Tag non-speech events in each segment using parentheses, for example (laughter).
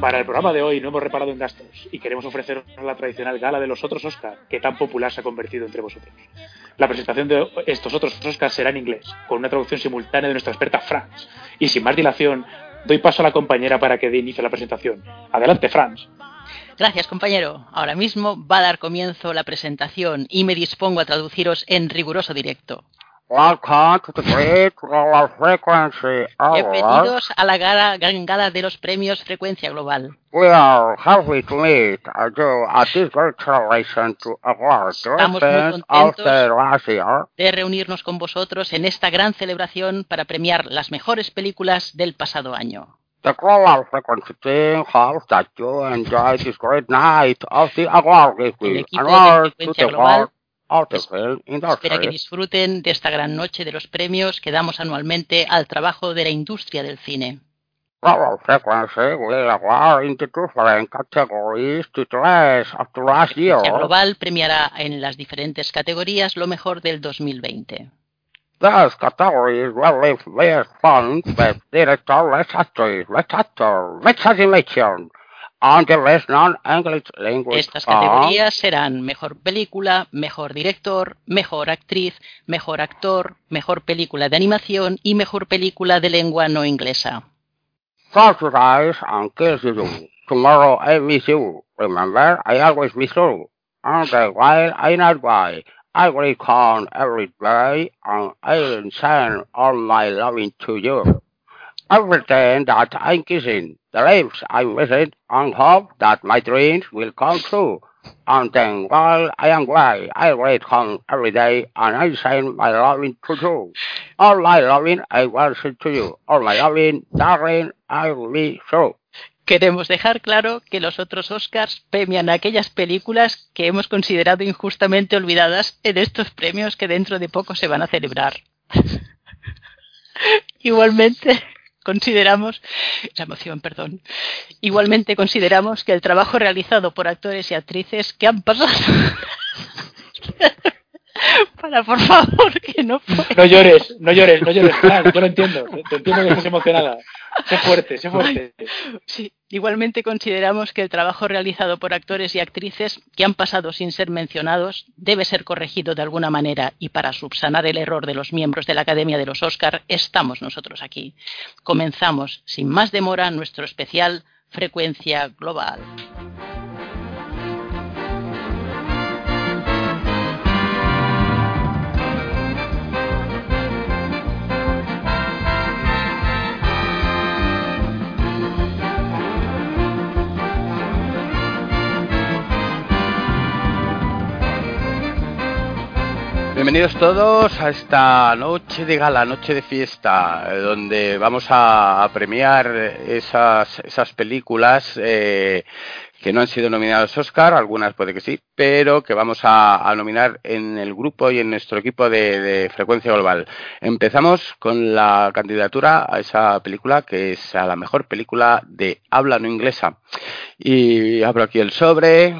Para el programa de hoy no hemos reparado en gastos y queremos ofreceros la tradicional gala de los otros Oscar, que tan popular se ha convertido entre vosotros. La presentación de estos otros Oscar será en inglés, con una traducción simultánea de nuestra experta Franz. Y sin más dilación, doy paso a la compañera para que dé inicio a la presentación. Adelante, Franz. Gracias, compañero. Ahora mismo va a dar comienzo la presentación y me dispongo a traduciros en riguroso directo. Bienvenidos a la gala, gala de los premios Frecuencia Global. Estamos muy contentos. de reunirnos con vosotros en esta gran celebración para premiar las mejores películas del pasado año. The global frequency team hopes that you enjoy this great night of the award to Global Espera que disfruten de esta gran noche de los premios que damos anualmente al trabajo de la industria del cine. Global frequency will award in the different categories to of the last year. Frecuencia Global premiará en las diferentes categorías lo mejor del 2020. Those categories will leave best funds, best director, best actress, best actor, best animation, and the best non-English language Estas categorías serán mejor película, mejor director, mejor actriz, mejor actor, mejor película de animación y mejor película de lengua no inglesa. Subsidize and kiss you. Tomorrow I miss you. Remember, I always miss you. And while I not why, I will come every day and I will send all my loving to you. I pretend that I'm kissing the lips I'm missing and hope that my dreams will come true. And then while I am away, I will come every day and I send my loving to you. All my loving I will send to you. All my loving, darling, I will be true. Queremos dejar claro que los otros Oscars premian aquellas películas que hemos considerado injustamente olvidadas en estos premios que dentro de poco se van a celebrar. (laughs) Igualmente consideramos la emoción, perdón. Igualmente consideramos que el trabajo realizado por actores y actrices que han pasado (laughs) (laughs) (laughs) para por favor que no puedo. No llores, no llores, no llores, Franz. Yo lo entiendo. Te entiendo que estés emocionada. Sé fuerte, sé fuerte. Sí, igualmente consideramos que el trabajo realizado por actores y actrices que han pasado sin ser mencionados debe ser corregido de alguna manera y para subsanar el error de los miembros de la Academia de los Oscar estamos nosotros aquí. Comenzamos sin más demora nuestro especial Frecuencia Global. Bienvenidos todos a esta noche de gala, noche de fiesta, eh, donde vamos a, a premiar esas, esas películas eh, que no han sido nominadas Oscar, algunas puede que sí, pero que vamos a, a nominar en el grupo y en nuestro equipo de, Frecuencia Global. Empezamos con la candidatura a esa película que es a la mejor película de habla no inglesa. Y abro aquí el sobre,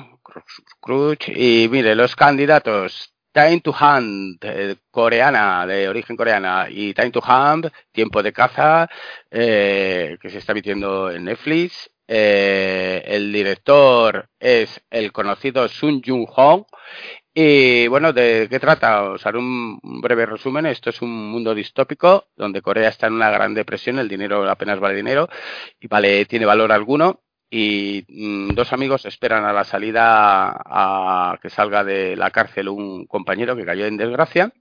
y mire, los candidatos. Time to Hunt, coreana, de origen coreana, y Time to Hunt, Tiempo de caza, eh, que se está emitiendo en Netflix. Eh, el director es el conocido Sun Jung Hong. Y bueno, ¿de qué trata? Os haré un breve resumen. Esto es un mundo distópico donde Corea está en una gran depresión, el dinero apenas vale dinero y vale, tiene valor alguno y mm, dos amigos esperan a la salida a que salga de la cárcel un compañero que cayó en desgracia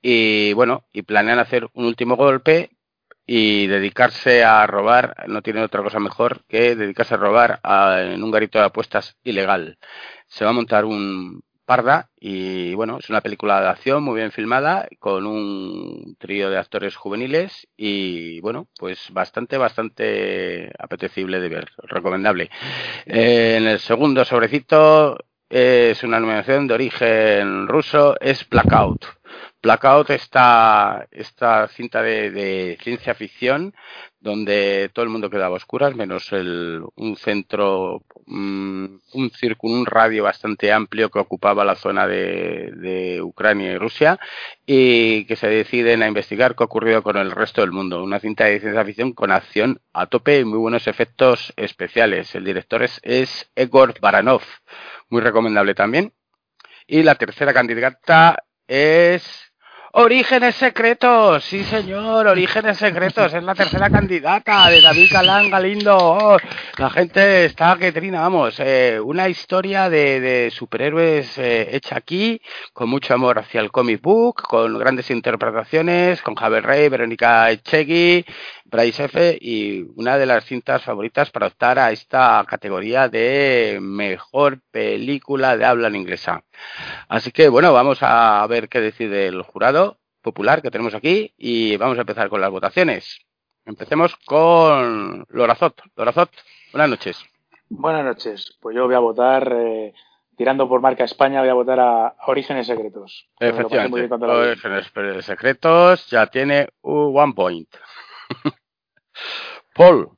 y bueno, y planean hacer un último golpe y dedicarse a robar, no tiene otra cosa mejor que dedicarse a robar a- en un garito de apuestas ilegal. Se va a montar un parda y bueno, es una película de acción muy bien filmada con un trío de actores juveniles y bueno, pues bastante, bastante apetecible de ver, recomendable. Eh, en el segundo sobrecito es una animación de origen ruso, es Blackout. Blackout esta, esta cinta de, de ciencia ficción donde todo el mundo quedaba a oscuras, menos el, un centro, mm, un círculo, un radio bastante amplio que ocupaba la zona de, de, Ucrania y Rusia, y que se deciden a investigar qué ha ocurrido con el resto del mundo. Una cinta de ciencia ficción con acción a tope y muy buenos efectos especiales. El director es, es Egor Baranov, muy recomendable también. Y la tercera candidata es Orígenes secretos, sí señor, orígenes secretos, es la tercera candidata de David Galán Galindo. La gente está que trina, vamos, eh, una historia de, de superhéroes eh, hecha aquí, con mucho amor hacia el comic book, con grandes interpretaciones, con Javier Rey, Verónica Echegui, Bryce F. y una de las cintas favoritas para optar a esta categoría de mejor película de habla en inglesa. Así que bueno, vamos a ver qué decide el jurado popular que tenemos aquí y vamos a empezar con las votaciones. Empecemos con Lorazot. Lorazot, buenas noches. Buenas noches. Pues yo voy a votar, eh, tirando por marca España, voy a votar a Orígenes Secretos. Efectivamente, Orígenes Secretos ya tiene un one point. Paul.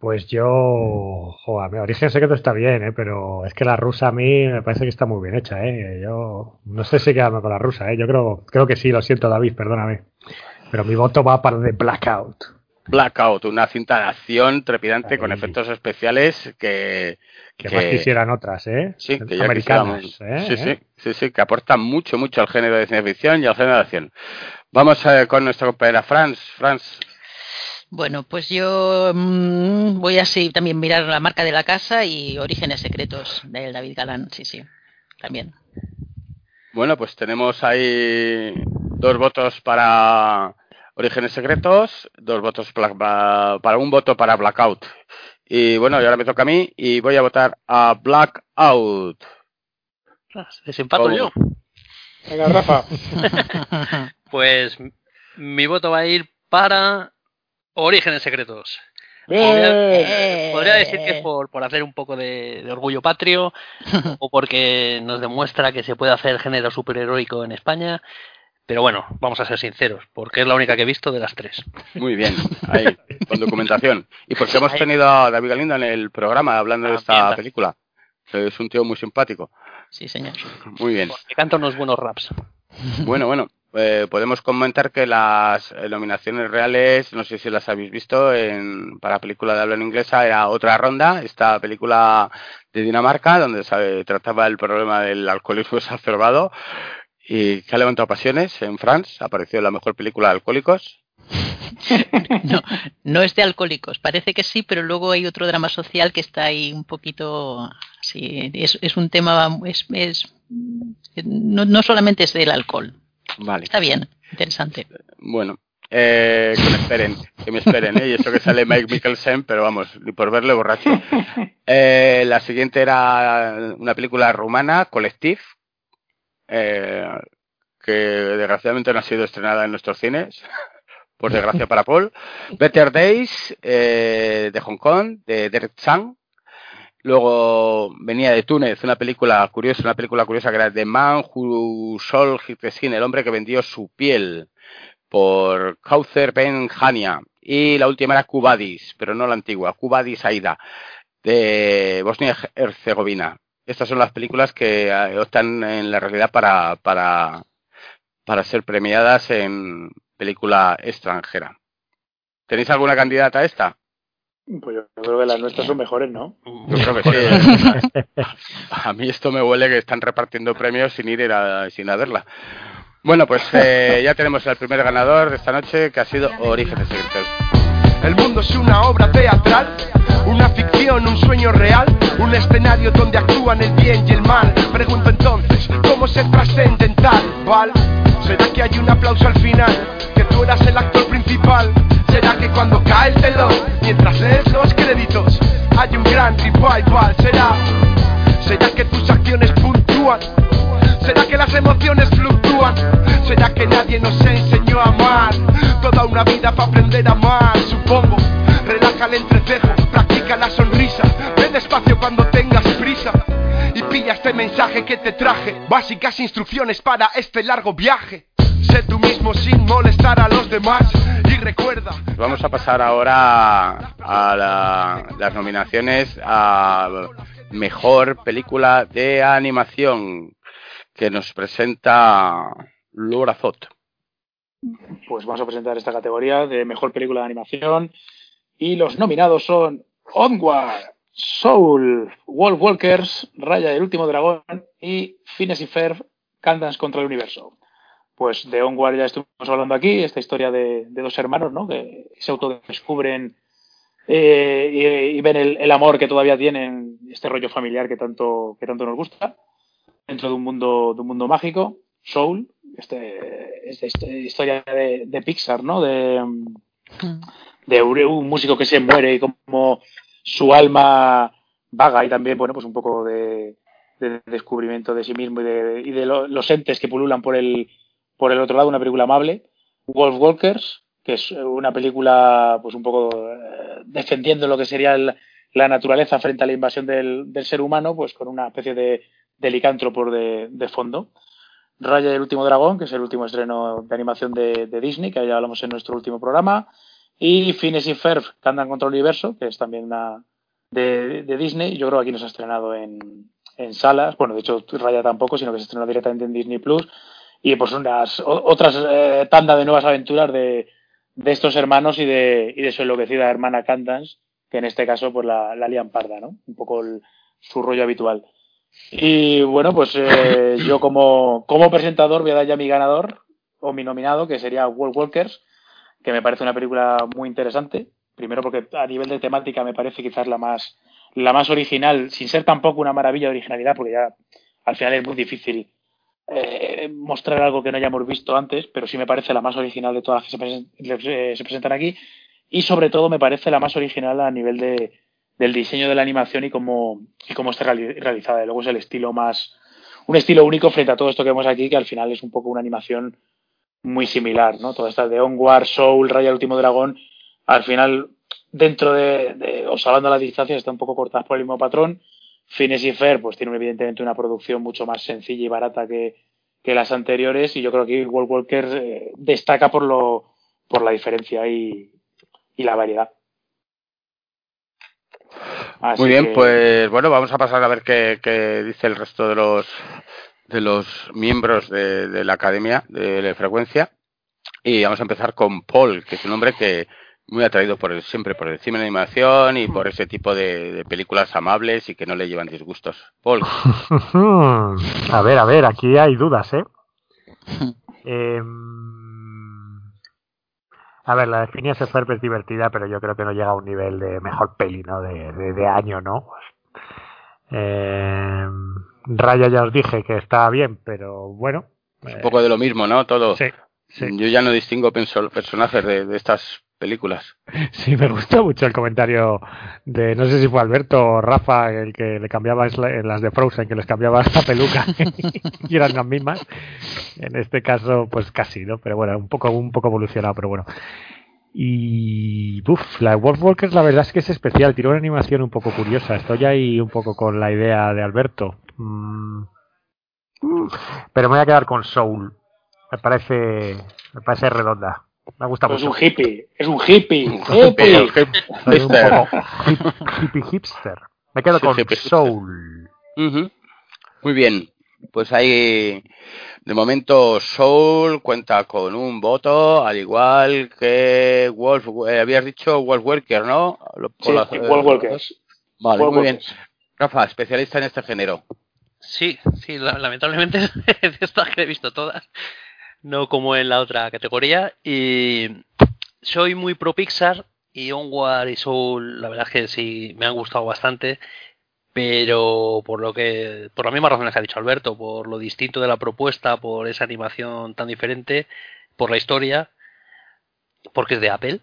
Pues yo, joder, Origen Secreto está bien, ¿eh? pero es que la rusa a mí me parece que está muy bien hecha. ¿eh? Yo no sé si quedarme con la rusa, ¿eh? yo creo, creo que sí, lo siento David, perdóname. Pero mi voto va para The Blackout. Blackout, una cinta de acción trepidante con efectos especiales que, que, más quisieran otras, ¿eh? Sí, que americanas, ¿eh? Sí, sí, sí, sí, que aportan mucho, mucho al género de ciencia ficción y al género de acción. Vamos eh, con nuestra compañera Franz. Franz. Bueno, pues yo mmm, voy así también mirar la marca de la casa y Orígenes Secretos de David Galán, sí, sí, también. Bueno, pues tenemos ahí dos votos para Orígenes Secretos, dos votos para, para un voto para Blackout. Y bueno, y ahora me toca a mí y voy a votar a Blackout. Desempato yo. Venga, Rafa. (laughs) (laughs) pues mi voto va a ir para Orígenes Secretos. Podría, podría, decir que es por, por hacer un poco de, de, orgullo patrio (laughs) o porque nos demuestra que se puede hacer género superheroico en España. Pero bueno, vamos a ser sinceros, porque es la única que he visto de las tres. Muy bien, ahí, con documentación. Y porque hemos tenido a David Galindo en el programa hablando de esta película. Es un tío muy simpático. Sí, señor. Muy bien. Porque canta unos buenos raps. Bueno, bueno. Eh, podemos comentar que las nominaciones reales, no sé si las habéis visto, en, para película de habla en inglesa era otra ronda, esta película de Dinamarca, donde se trataba el problema del alcoholismo (laughs) exacerbado y que ha levantado pasiones en France, apareció la mejor película de alcohólicos. (laughs) no, no es de alcohólicos, parece que sí, pero luego hay otro drama social que está ahí un poquito, sí, es, un tema, es, es no solamente es del alcohol. Vale. Está bien, interesante. Bueno, eh, que me esperen, que me esperen, ¿eh? Y eso que sale Mike Mikkelsen, pero vamos, ni por verle borracho. (laughs) Eh, la siguiente era una película rumana, Collective, eh, que desgraciadamente no ha sido estrenada en nuestros cines, por desgracia para Paul. (laughs) Better Days, eh, de Hong Kong, de Derek Chang. Luego venía de Túnez, una película curiosa, una película curiosa que era The Man Who Sold His el hombre que vendió su piel, por Kauser Ben Hania. Y la última era Cubadis, pero no la antigua, Cubadis Aida, de Bosnia-Herzegovina. Estas son las películas que optan en la realidad para, para, para ser premiadas en película extranjera. ¿Tenéis alguna candidata a esta? Pues yo creo que las nuestras son mejores, ¿no? Yo creo que sí. a mí esto me huele que están repartiendo premios sin ir a, sin a verla. Bueno, pues eh, ya tenemos el primer ganador de esta noche, que ha sido Orígenes Secretos. El mundo es una obra teatral, una ficción, un sueño real, un escenario donde actúan el bien y el mal. Pregunto entonces, ¿cómo se trascendental? ¿Val? ¿Será que hay un aplauso al final? ¿Que tú eras el actor principal? ¿Será que cuando cae el telón, mientras lees los créditos, hay un gran revival? ¿Será? ¿Será que tus acciones puntúan? ¿Será que las emociones fluctúan? ¿Será que nadie nos enseñó a amar? Toda una vida para aprender a amar, supongo. Relaja el entrecejo, practica la sonrisa. Ve despacio cuando tengas este mensaje que te traje, básicas instrucciones para este largo viaje. Sé tú mismo sin molestar a los demás y recuerda. Vamos a pasar ahora a la- las nominaciones a mejor película de animación que nos presenta Laura Zot. Pues vamos a presentar esta categoría de mejor película de animación. Y los nominados son Onward, Soul, Wolf Walkers, Raya el último dragón y Phineas y Ferb, Candance contra el universo. Pues de Onward ya estuvimos hablando aquí, esta historia de, de dos hermanos, ¿no? Que se autodescubren eh, y, y ven el, el amor que todavía tienen, este rollo familiar que tanto, que tanto nos gusta, dentro de un mundo, de un mundo mágico. Soul, este, esta esta historia de, de Pixar, ¿no? De, de un un músico que se muere y como su alma vaga y también, bueno, pues un poco de, de descubrimiento de sí mismo y de, y de lo- los entes que pululan por el, por el otro lado, una película amable. Wolf Walkers, que es una película, pues un poco eh, defendiendo lo que sería el- la naturaleza frente a la invasión del, del ser humano, pues con una especie de, de licántropo de, fondo. Raya y el último dragón, que es el último estreno de animación de, de Disney, que ya hablamos en nuestro último programa. Y Phineas y Ferb, que andan contra el universo, que es también una de, de Disney. Yo creo que aquí no se ha estrenado en, en salas. Bueno, de hecho, Raya tampoco, sino que se estrenó directamente en Disney Plus. Y pues unas otras eh, tanda de nuevas aventuras de, de estos hermanos y de, y de su enloquecida hermana Candance, que en este caso pues la, la lían parda, ¿no? Un poco el- su rollo habitual. Y bueno, pues eh, yo como, como presentador voy a dar ya mi ganador o mi nominado, que sería World Walkers, que me parece una película muy interesante. Primero porque a nivel de temática me parece quizás la más, la más original, sin ser tampoco una maravilla de originalidad, porque ya al final es muy difícil eh, mostrar algo que no hayamos visto antes, pero sí me parece la más original de todas las que se, eh, se presentan aquí. Y sobre todo me parece la más original a nivel de, del diseño de la animación y cómo, y cómo está reali- realizada. Y luego es el estilo más, un estilo único frente a todo esto que vemos aquí, que al final es un poco una animación muy similar, ¿no? Todas estas de Onward, Soul, Raya el último dragón, al final, dentro de, de o salvando las distancias, están un poco cortadas por el mismo patrón. Phineas y Fer, pues tienen evidentemente una producción mucho más sencilla y barata que, que las anteriores, y yo creo que World Walker eh, destaca por lo, por la diferencia y, y la variedad. Así Muy bien, que- pues bueno, vamos a pasar a ver qué, qué dice el resto de los de los miembros de, de la academia de la frecuencia y vamos a empezar con Paul, que es un hombre que muy atraído por el, siempre por el cine de animación y por ese tipo de, de películas amables y que no le llevan disgustos. Paul, (laughs) a ver, a ver, aquí hay dudas, ¿eh? (laughs) Em, a ver, la de Phineas y Ferb es divertida, pero yo creo que no llega a un nivel de mejor peli, ¿no? De, de- de año, ¿no? Em, Raya ya os dije que está bien, pero bueno. un poco de lo mismo, ¿no? Todo. Sí, sí. Yo ya no distingo personajes de, de estas películas. (laughs) Sí, me gustó mucho el comentario de, no sé si fue Alberto o Rafa, el que le cambiaba en las de Frozen, que les cambiaba (laughs) la peluca y eran las mismas. En este caso, pues casi, ¿no? Pero bueno, un poco, un poco evolucionado, pero bueno. Y, uff, la de Wolf Walkers la verdad es que es especial, tiene una animación un poco curiosa. Estoy ahí un poco con la idea de Alberto. Mm. Pero me voy a quedar con Soul. Me parece, me parece redonda. Me gusta Pues mucho. un hippie, es un hippie. (laughs) Hippie. Soy un Hipster. poco hip- hippie hipster. Me quedo Sí, con. Soul. Muy bien. Pues ahí, de momento, Soul cuenta con un voto, al igual que Wolf. eh, habías dicho Wolf Walker, ¿no? Sí, por las- World Walkers. Vale, muy bien. Rafa, especialista en este género. Sí, sí, la- lamentablemente (laughs) de estas que he visto todas, no como en la otra categoría. Y soy muy pro Pixar y Onward y Soul, la verdad es que sí me han gustado bastante, pero por lo que, por las mismas razones que ha dicho Alberto, por lo distinto de la propuesta, por esa animación tan diferente, por la historia, porque es de Apple,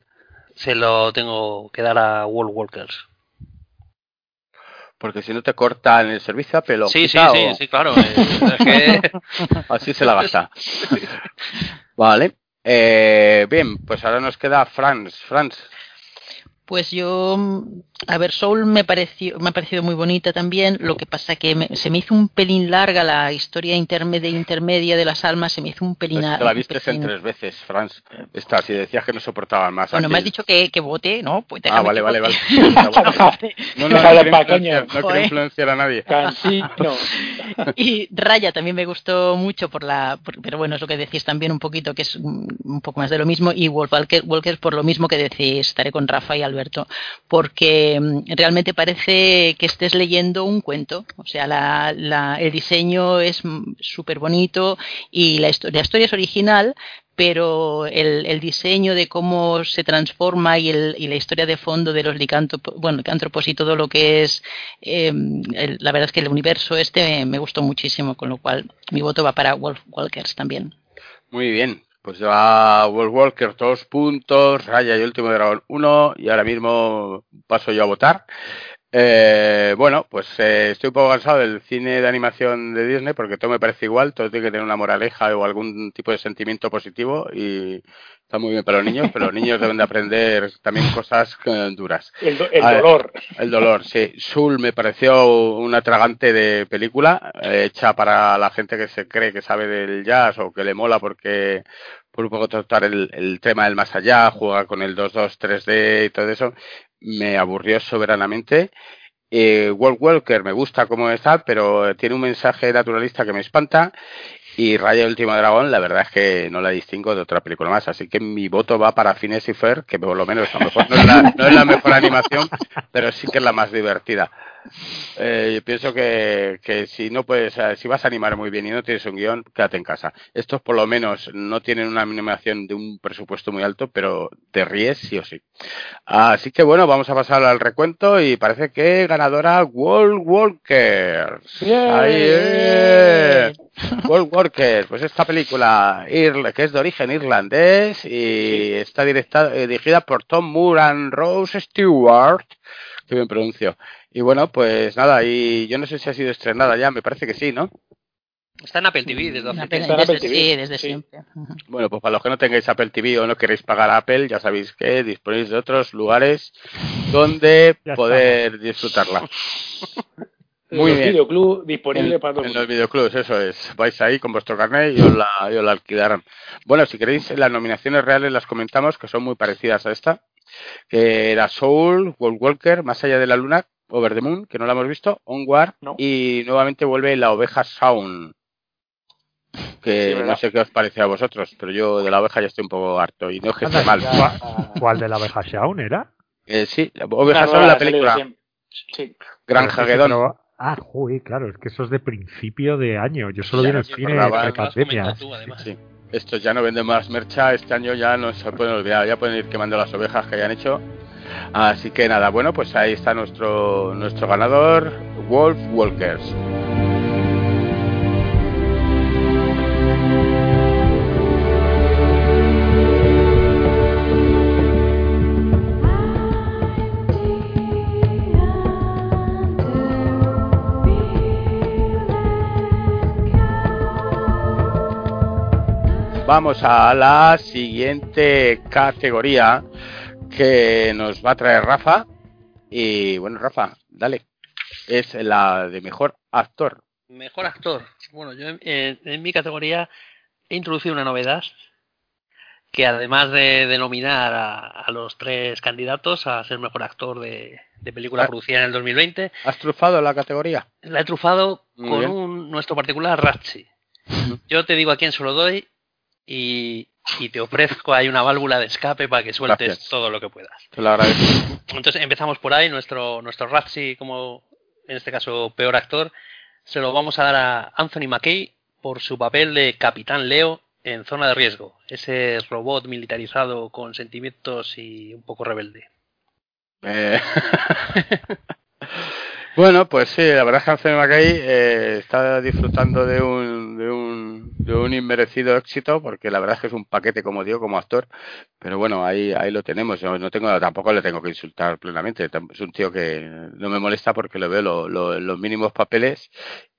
se lo tengo que dar a World Walkers. Porque si no te cortan el servicio a pelo. Sí, sí, sí, o- sí, claro. es que (laughs) Así se la gasta. (laughs) Vale. Eh, bien, pues ahora nos queda Franz. Franz. Pues yo, mm, a ver, Soul me pareció, me ha parecido muy bonita también. Lo que pasa que me- se me hizo un pelín larga la historia intermedia, intermedia de las almas. Se me hizo un pelín. Pues te la viste en tres veces, Franz. Esta, si decías que no soportaban más. Bueno, me has dicho que, que vote, ¿no? Pues Ah, vale, vale, vale. (laughs) (laughs) No, no, no, quiero coño. no quiero influenciar a nadie. (laughs) Cansino. Y Raya también me gustó mucho por la, por- pero bueno, es lo que decís también un poquito, que es un un poco más de lo mismo. Y Wolf Walker, Walker por lo mismo que decís, estaré con Rafa y Alberto, porque mm, realmente parece que estés leyendo un cuento. O sea, la, la- el diseño es mm, súper bonito y la, histo- la historia es original, pero el, el diseño de cómo se transforma y, el, y la historia de fondo de los licántropos, bueno, licántropos y todo lo que es, eh, el- la verdad es que el universo este me gustó muchísimo, con lo cual mi voto va para Wolf Walkers también. Muy bien. Pues va World Walker dos puntos, Raya y Último Dragón uno, y ahora mismo paso yo a votar. Eh, bueno, pues eh, estoy un poco cansado del cine de animación de Disney porque todo me parece igual, todo tiene que tener una moraleja o algún tipo de sentimiento positivo y está muy bien para los niños, pero los niños deben de aprender también cosas eh, duras. El, do- el A ver. dolor. El dolor, sí. Soul me pareció una tragante de película, eh, hecha para la gente que se cree que sabe del jazz o que le mola porque por un poco tratar el, el tema del más allá, juega con el 2-2, 3D y todo eso, me aburrió soberanamente. Eh, World Walker me gusta como está, pero tiene un mensaje naturalista que me espanta. Y Raya Último Dragón, la verdad es que no la distingo de otra película más. Así que mi voto va para Phineas y que por lo menos a lo mejor no es la, no es la mejor animación, pero sí que es la más divertida. Eh, yo pienso que, que si no puedes, si vas a animar muy bien y no tienes un guion, quédate en casa. Estos por lo menos no tienen una animación de un presupuesto muy alto, pero te ríes sí o sí. Así que bueno, vamos a pasar al recuento y parece que ganadora World Walkers. Ahí, eh. World Walkers, pues esta película que es de origen irlandés y está directa- eh, dirigida por Tom Moore and Rose Stewart. Que bien pronuncio. Y bueno, pues nada, y yo no sé si ha sido estrenada ya, me parece que sí, ¿no? Está en Apple TV desde hace en desde, Apple TV, sí, desde sí. siempre. (laughs) Bueno, pues para los que no tengáis Apple TV o no queréis pagar Apple, ya sabéis que disponéis de otros lugares donde Ya (laughs) poder disfrutarla. Muy Los bien. videoclub disponible En, para todo el en los videoclubs, eso es. Vais ahí con vuestro carnet y os la, y os la alquilarán. Bueno, si queréis, las nominaciones reales las comentamos, que son muy parecidas a esta. Que era Soul, World Walker, Más allá de la luna, Over the Moon, que no la hemos visto, Onward, No. y nuevamente vuelve La oveja Sound. Que Sí, no sé qué os parece a vosotros, pero yo de la oveja ya estoy un poco harto y no es que esté mal. ¿cuál- ¿Cuál de la abeja Shaun era? Eh, sí, la oveja Sound la película. Sí. Granja Pero sí, Guedón. pero- Ah, uy, claro, es que eso es de principio de año. Yo solo vi en el cine de has pandemia. tú. Sí. Estos ya no venden más mercha, este año ya no se pueden olvidar, ya pueden ir quemando las ovejas que hayan hecho. Así que nada, bueno, pues ahí está nuestro, nuestro ganador, Wolf Walkers. Vamos a la siguiente categoría que nos va a traer Rafa. Y bueno, Rafa, dale. Es la de mejor actor. Mejor actor. Bueno, yo en, en- en mi categoría he introducido una novedad que además de denominar a, a los tres candidatos a ser mejor actor de, de película Ah. producida en el 2020, ¿Has trufado la categoría? la he trufado Muy con un, nuestro particular Ratchi. Yo te digo a quién se lo doy y, y te ofrezco ahí una válvula de escape para que sueltes Gracias. todo lo que puedas. Te lo agradezco. Entonces empezamos por ahí, nuestro, nuestro Ratchi como en este caso peor actor, se lo vamos a dar a Anthony McKay por su papel de Capitán Leo en Zona de Riesgo, ese robot militarizado con sentimientos y un poco rebelde. Eh, (laughs) bueno, pues sí, la verdad es que Anthony Macay eh, está disfrutando de un, de, un, de un inmerecido éxito, porque la verdad es que es un paquete, como digo, como actor. Pero bueno, ahí, ahí lo tenemos. Yo no tengo, tampoco le tengo que insultar plenamente. Es un tío que no me molesta porque le veo lo- lo- los mínimos papeles.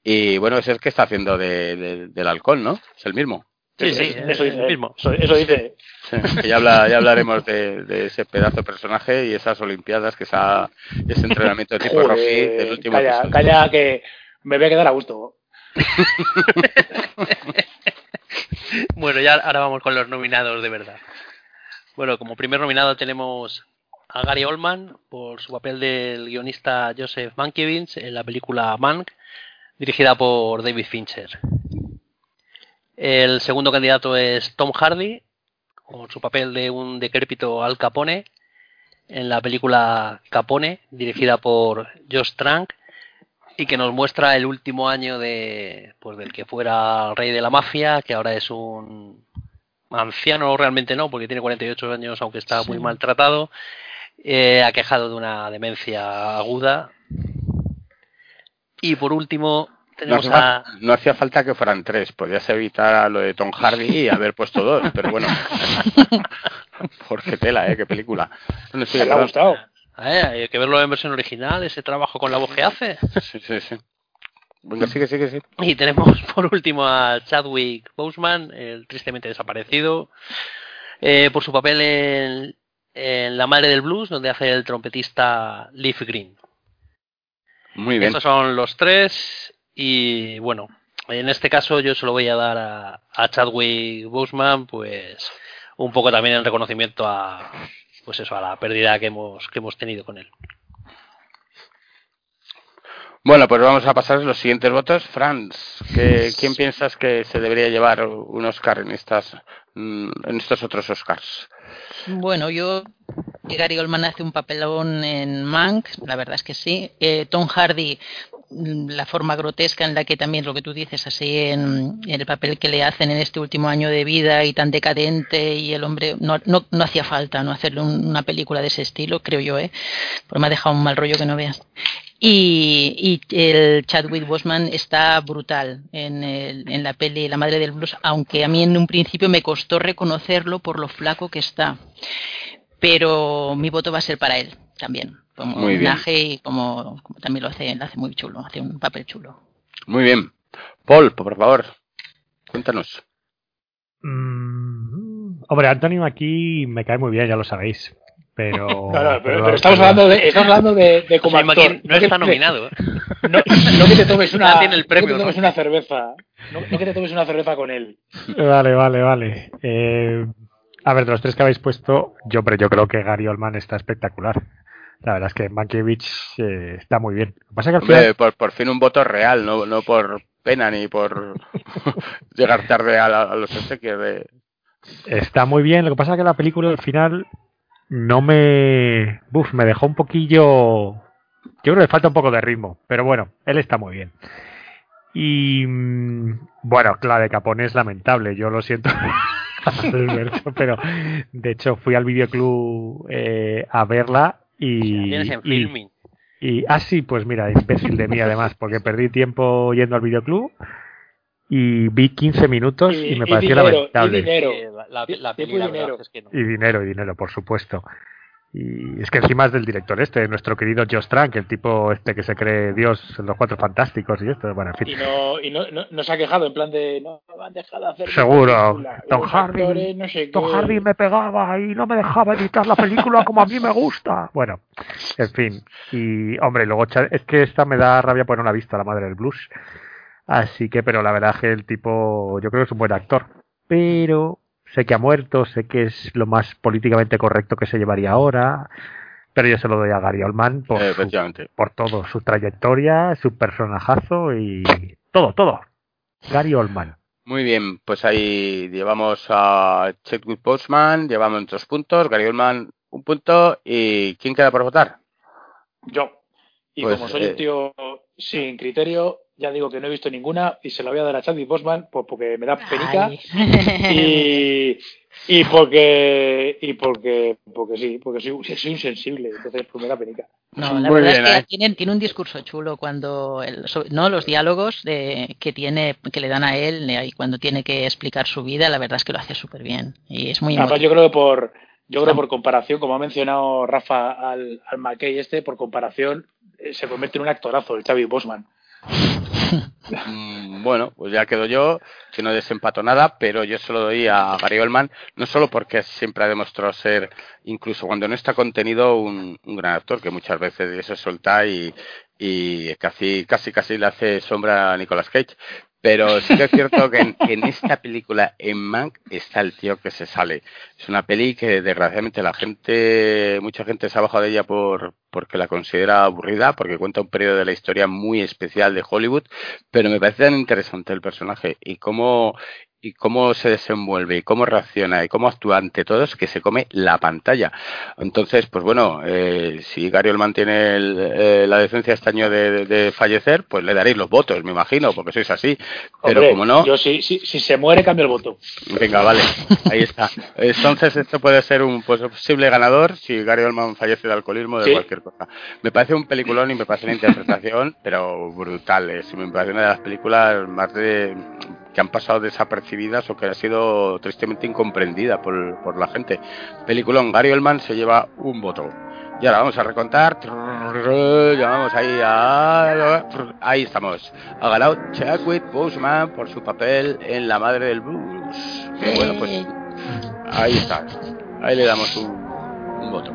Y bueno, es el que está haciendo de, de- del halcón, ¿no? Es el mismo. Sí, sí, eso, dice, el mismo. Eso, eso dice. Sí, ya, habla- ya hablaremos de, de ese pedazo de personaje y esas olimpiadas, que esa, ese entrenamiento de tipo Rocky del último calla, episodio. calla, que me voy a quedar a gusto. (laughs) Bueno, ya ahora vamos con los nominados de verdad. Bueno, como primer nominado tenemos a Gary Oldman por su papel del guionista Joseph Mankiewicz en la película Mank, dirigida por David Fincher. El segundo candidato es Tom Hardy, con su papel de un decrépito Al Capone, en la película Capone, dirigida por Josh Trank, y que nos muestra el último año de pues del que fuera rey de la mafia, que ahora es un anciano, realmente no, porque tiene 48 años, aunque está muy maltratado, eh, aquejado de una demencia aguda. Y por último, No, a... no hacía falta que fueran tres, podías evitar lo de Tom Hardy y haber puesto dos, pero bueno. (laughs) Porque tela, ¿eh? Qué película. Bueno, sí, Me ha gustado. Eh, hay que verlo en versión original, ese trabajo con la voz que hace. Sí, sí, sí. Venga, sigue, sigue, sí. Y tenemos por último a Chadwick Boseman, el tristemente desaparecido, eh, por su papel en, en La Madre del Blues, donde hace el trompetista Leaf Green. Muy bien. Estos son los tres y bueno, en este caso yo se lo voy a dar a, a Chadwick Boseman, pues un poco también en reconocimiento a pues eso, a la pérdida que hemos que hemos tenido con él. Bueno, pues vamos a pasar a los siguientes votos. Franz, ¿qué- ¿quién piensas que se debería llevar un Oscar en estas mm, en estos otros Oscars? Bueno, yo Gary Oldman hace un papelón en Mank, la verdad es que sí. Eh, Tom Hardy, la forma grotesca en la que también lo que tú dices, así en, el papel que le hacen en este último año de vida y tan decadente y el hombre no, no, no hacía falta no hacerle un- una película de ese estilo, creo yo, ¿eh? Porque me ha dejado un mal rollo que no veas. Y, y el Chadwick Boseman está brutal en, el- en la peli La Madre del Blues, aunque a mí en un principio me costó reconocerlo por lo flaco que está. Pero mi voto va a ser para él también, como Muy bien. homenaje y como, como también lo hace, lo hace muy chulo, hace un papel chulo. Muy bien. Paul, por favor, cuéntanos. Mm, hombre, Anthony aquí me cae muy bien, ya lo sabéis. Pero, (laughs) Claro, pero, pero estamos hablando de, estamos hablando de, de como actor. No está nominado. ¿eh? (laughs) No, no que te tomes una, el premio, te tomes ¿no? una cerveza. No, no que te tomes una cerveza con él. Vale, vale, vale. Eh, a ver, de los tres que habéis puesto, yo, pero yo creo que Gary Oldman está espectacular. La verdad es que Mankiewicz eh, está muy bien. Lo que pasa es que al Hombre, final, por, por fin un voto real, no, no por pena ni por (laughs) llegar tarde a, la- a los obsequios de... está muy bien. Lo que pasa es que la película al final no me. Uf, me dejó un poquillo. Yo creo que le falta un poco de ritmo. Pero bueno, él está muy bien. Y. mm, Bueno, la de Capone es lamentable. Yo lo siento. (laughs) Alberto, pero de hecho fui al videoclub eh, a verla y, Tienes en y- filming. y ah pues mira imbécil de mí además porque perdí tiempo yendo al videoclub y vi 15 minutos y, me pareció dinero, lamentable Y dinero. La, la, y dinero. es que no. y dinero, y dinero, por supuesto. Y es que encima es del director este, nuestro querido Josh Trank, el tipo este que se cree Dios en los cuatro fantásticos y esto, bueno, en Y fin. no, y no, no, no se ha quejado en plan de no me han dejado hacer Seguro. Tom Hardy- actores, no sé Tom. Hardy me pegaba y no me dejaba editar la película como a mí me gusta. Bueno, en fin. Y, hombre, luego es que esta me da rabia por no la he visto, la madre del blues. Así que, pero la verdad es que el tipo, yo creo que es un buen actor. Pero sé que ha muerto, sé que es lo más políticamente correcto que se llevaría ahora. Pero yo se lo doy a Gary Oldman por, Eh, su- por todo, su trayectoria, su personajazo y todo, todo. Gary Oldman. Muy bien, pues ahí llevamos a Chadwick Boseman, llevamos dos puntos, Gary Oldman un punto y ¿quién queda por votar? Yo. Y Pues, como soy eh, un tío sin criterio, ya digo que no he visto ninguna y se la voy a dar a Chadwick Bosman pues porque me da penica (laughs) y, y porque y porque porque sí, porque soy, soy insensible, entonces pues me da penica. No, la Muy verdad bien, es que ¿eh? tiene, tiene un discurso chulo cuando el- no los diálogos de, que tiene que le dan a él y cuando tiene que explicar su vida, la verdad es que lo hace súper bien y es muy Además, yo creo que por yo creo por comparación, como ha mencionado Rafa al, al McKay este, por comparación eh, se convierte en un actorazo el Xavi Bosman. Mm, bueno, pues ya quedo yo, que no desempato nada, pero yo se lo doy a Gary Oldman, no solo porque siempre ha demostrado ser, incluso cuando no está contenido, un, gran actor, que muchas veces se suelta y, y casi, casi, casi le hace sombra a Nicolas Cage, pero sí que es cierto que en, esta película, en Mank, está el tío que se sale. Es una peli que desgraciadamente la gente, mucha gente se ha bajado de ella por, porque la considera aburrida, porque cuenta un periodo de la historia muy especial de Hollywood, pero me parece tan interesante el personaje y cómo, y cómo se desenvuelve y cómo reacciona y cómo actúa ante todos que se come la pantalla. Entonces, pues bueno, eh, si Gary Oldman tiene el, eh, la decencia este año de, de, de, fallecer, pues le daréis los votos, me imagino, porque sois así. Pero Hombre, como no... Yo si, si, si, se muere, cambio el voto. Venga, vale, ahí está. Entonces, esto puede ser un pues, posible ganador si Gary Oldman fallece de alcoholismo o de Sí. cualquier cosa. Me parece un peliculón y me parece una interpretación, pero brutal. Es, me parece una de las películas más de que han pasado desapercibidas o que ha sido tristemente incomprendida por, por la gente. Peliculón, Gary Oldman se lleva un voto. Y ahora vamos a recontar. Llamamos ahí a. Ahí estamos. Ha ganado Chadwick Boseman por su papel en La Madre del Blues. Bueno, pues. Ahí está. Ahí le damos un voto.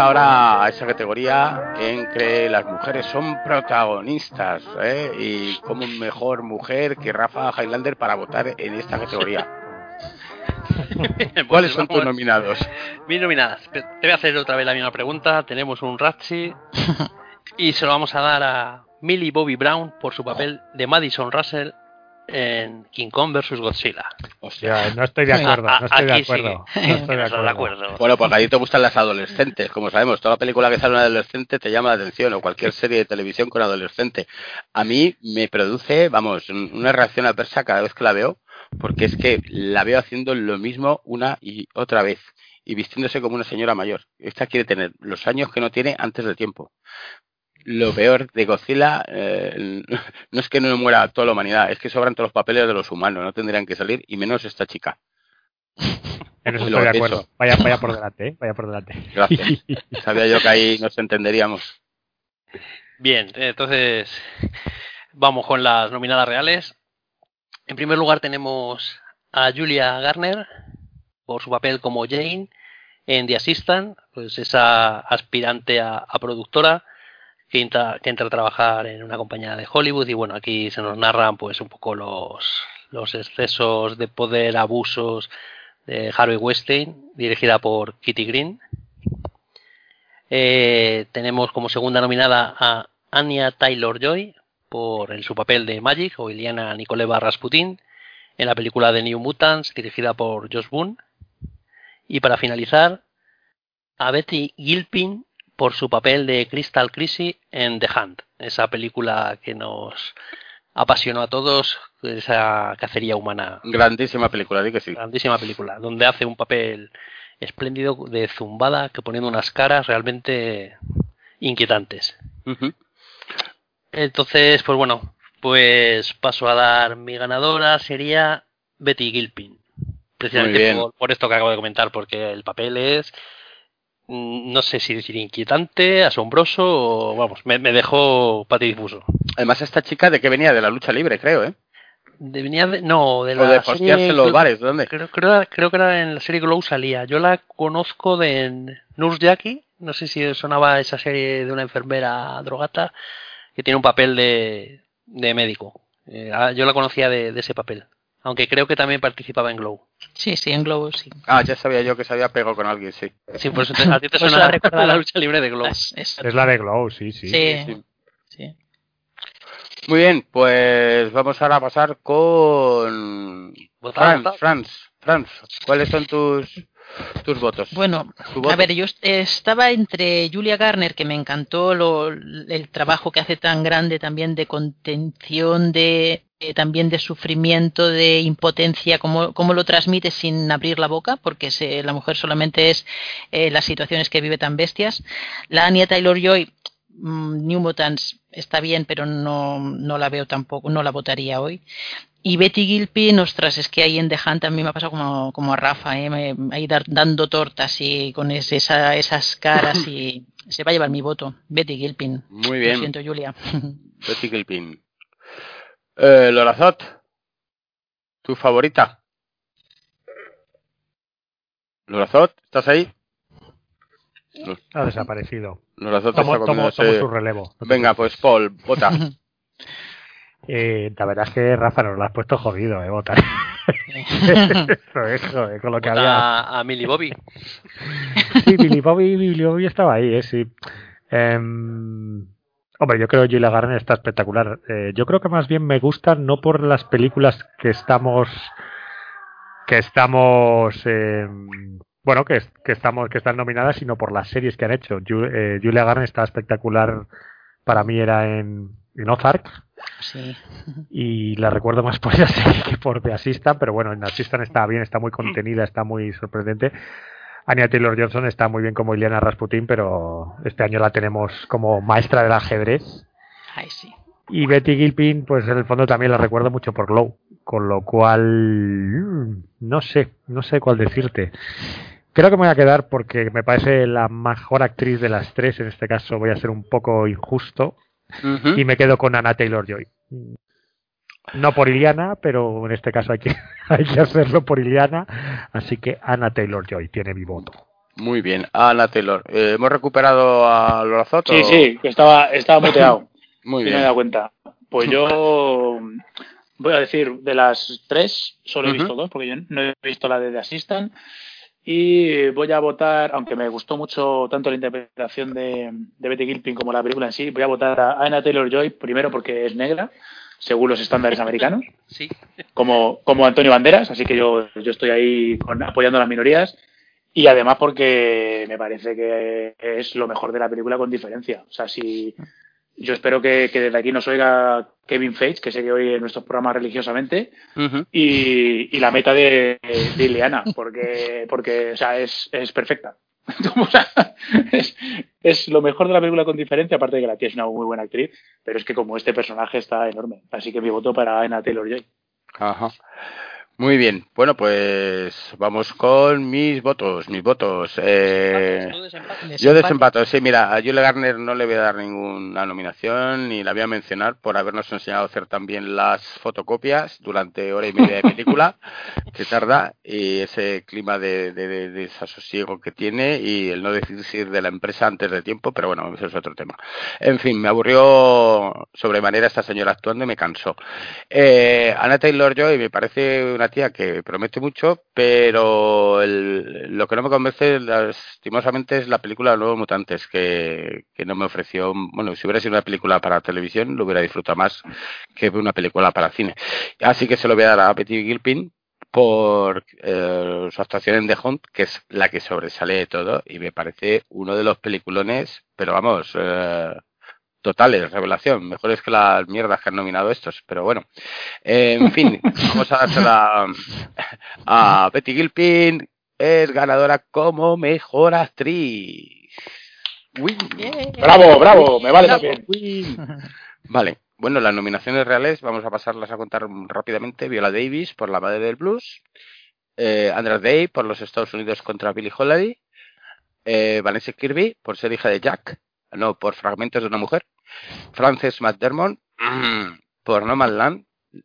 Ahora a esa categoría en que las mujeres son protagonistas ¿eh? y como mejor mujer que Rafa Highlander para votar en esta categoría. (laughs) Pues ¿Cuáles son tus nominados? Mis nominadas. Te te voy a hacer otra vez la misma pregunta. Tenemos un Ratchi (laughs) y se lo vamos a dar a Millie Bobby Brown por su papel de Madison Russell en King Kong vs Godzilla. No estoy de acuerdo, no estoy de sí. acuerdo. No estoy de (laughs) acuerdo. Bueno, porque a ti te gustan las adolescentes, como sabemos. Toda película que sale un adolescente te llama la atención, o cualquier serie de televisión con adolescente. A mí me produce, vamos, un- una reacción adversa cada vez que la veo, porque es que la veo haciendo lo mismo una y otra vez, y vistiéndose como una señora mayor. Esta quiere tener los años que no tiene antes de tiempo. Lo peor de Godzilla eh, (laughs) no es que no muera toda la humanidad, es que sobran todos los papeles de los humanos, no tendrían que salir, y menos esta chica. (laughs) En eso estoy de acuerdo. Vaya, vaya por (laughs) delante, ¿eh? Vaya por delante. Gracias. Sabía yo que ahí nos entenderíamos. Bien, entonces vamos con las nominadas reales. En primer lugar tenemos a Julia Garner por su papel como Jane en The Assistant, pues esa aspirante a, a productora que entra, a trabajar en una compañía de Hollywood y bueno, aquí se nos narran pues un poco los, los excesos de poder, abusos de Harvey Weinstein, dirigida por Kitty Green. Eh, tenemos como segunda nominada a Anya Taylor Joy por en su papel de Magic o Iliana Nikoleva Rasputin en la película de New Mutants dirigida por Josh Boone. Y para finalizar, a Betty Gilpin por su papel de Crystal Chrissy en The Hunt, esa película que nos apasionó a todos, esa cacería humana Grandísima película, di que sí. grandísima película, donde hace un papel espléndido de zumbada que poniendo unas caras realmente inquietantes. Entonces, pues bueno, pues paso a dar mi ganadora, sería Betty Gilpin. Precisamente por, por esto que acabo de comentar, porque el papel es, no sé si decir inquietante, asombroso, o vamos, me, me dejó patidifuso. Además, esta chica de que venía de la lucha libre, creo, ¿eh? De, venía de, no, de O la de hostiarse en los serie- bares, ¿dónde? Creo, creo, creo que era en la serie Glow salía. Yo la conozco de Nurse Jackie. No sé si sonaba esa serie de una enfermera drogata que tiene un papel de, de médico. Eh, ah, yo la conocía de, de ese papel. Aunque creo que también participaba en Glow. Sí, sí, en Globo sí. Ah, ya sabía yo que se había pegado con alguien, sí. Sí, por eso te, a ti te suena la la lucha libre de Glow. Es- es- Es la de Glow, sí, sí. sí, sí. sí. Muy bien, pues vamos ahora a pasar con Franz. Franz, Franz, ¿cuáles son tus tus votos? Bueno, a ver, yo est- estaba entre Julia Garner, que me encantó lo- el trabajo que hace tan grande también de contención, de eh, también de sufrimiento, de impotencia, cómo, cómo lo transmite sin abrir la boca, porque se- la mujer solamente es eh, las situaciones que vive tan bestias. La Anya Taylor Joy, New Mutants, está bien, pero no, no la veo tampoco, no la votaría hoy. Y Betty Gilpin, ostras, es que ahí en The Hunt a mí me ha pasado como, como a Rafa, ¿eh? Me- ahí dar- dando tortas y con ese- esa- esas caras y (laughs) se va a llevar mi voto. Betty Gilpin. Muy Lo bien, siento, Julia. (laughs) Betty Gilpin. Eh, Lorazot, tu favorita. Lorazot, ¿estás ahí? Ha desaparecido. Lorazot Tomo, está tomo- comiendo tomo ese- su relevo. Venga, pues Paul, vota. (laughs) Eh, la verdad es que Rafa nos lo has puesto jodido, eh, votar. (laughs) Eso es, joder, con lo que había. Vota a Millie Bobby. Sí, Billy Bobby, Billy Bobby estaba ahí, eh, sí. Em, hombre, yo creo que Julia Garner está espectacular. Eh, yo creo que más bien me gustan no por las películas que estamos que estamos em, bueno que, que estamos que están nominadas sino por las series que han hecho Ju- eh, Julia Garner está espectacular para mí era en Ozark Sí. (laughs) y la recuerdo más por (laughs) esa serie que por The Assistant, pero bueno, en Assistant está bien, está muy contenida, está muy sorprendente. Anya Taylor Johnson está muy bien como Ileana Rasputin, pero este año la tenemos como maestra del ajedrez. Ay, sí. Y Betty Gilpin, pues en el fondo también la recuerdo mucho por Glow, con lo cual no sé, no sé cuál decirte. Creo que me voy a quedar porque me parece la mejor actriz de las tres, en este caso voy a ser un poco injusto, Y me quedo con Anna Taylor Joy. No por Iliana, pero en este caso hay que, (laughs) hay que hacerlo por Iliana, así que Anna Taylor Joy tiene mi voto. Muy bien, Ana Taylor. Eh, ¿Hemos recuperado a Lorazot? Sí, sí, que estaba, estaba muteado. (laughs) Muy Sí me he bien. dado cuenta. Pues yo voy a decir, de las tres, solo he visto dos, porque yo no he visto la de The Assistant. Y voy a votar, aunque me gustó mucho tanto la interpretación de, de Betty Gilpin como la película en sí, voy a votar a Anna Taylor Joy, primero porque es negra, según los estándares (laughs) americanos, Sí. como, como Antonio Banderas, así que yo, yo estoy ahí con- apoyando a las minorías. Y además porque me parece que es lo mejor de la película con diferencia. O sea, si yo espero que, que desde aquí nos oiga Kevin Feige, que sé que oye nuestros programas religiosamente, y, y la meta de, de Ileana, porque, porque o sea, es, es perfecta. (laughs) Es, es lo mejor de la película con diferencia, aparte de que la tía es una muy buena actriz, pero es que como este personaje está enorme. Así que mi voto para Anna Taylor Joy. Ajá. Muy bien. Bueno, pues vamos con mis votos. Mis votos. Eh, yo desempato. Sí, mira, a Julia Garner no le voy a dar ninguna nominación ni la voy a mencionar por habernos enseñado a hacer también las fotocopias durante hora y media de película (laughs) que tarda y ese clima de, de- de desasosiego que tiene y el no decidir de la empresa antes de tiempo, pero bueno, eso es otro tema. En fin, me aburrió sobremanera esta señora actuando y me cansó. Eh, Anna Taylor Joy me parece una que promete mucho, pero el- lo que no me convence lastimosamente es la película de Nuevos Mutantes, que, no me ofreció. Bueno, si hubiera sido una película para televisión, lo hubiera disfrutado más que una película para cine. Así que se lo voy a dar a Betty Gilpin por eh, su actuación en The Hunt, que es la que sobresale de todo y me parece uno de los peliculones, pero vamos, eh, totales, revelación, mejores que las mierdas que han nominado estos, pero bueno. Eh, en fin, (laughs) vamos a dársela a Betty Gilpin, es ganadora como mejor actriz. Win. Bravo, bravo, me vale Bravo, también. win. Vale, bueno, las nominaciones reales vamos a pasarlas a contar rápidamente. Viola Davis por La Madre del Blues, eh, Andra Day por Los Estados Unidos contra Billie Holiday, eh, Vanessa Kirby por ser hija de Jack, no, por Fragmentos de una Mujer, Frances McDermott mm, por No Man Land.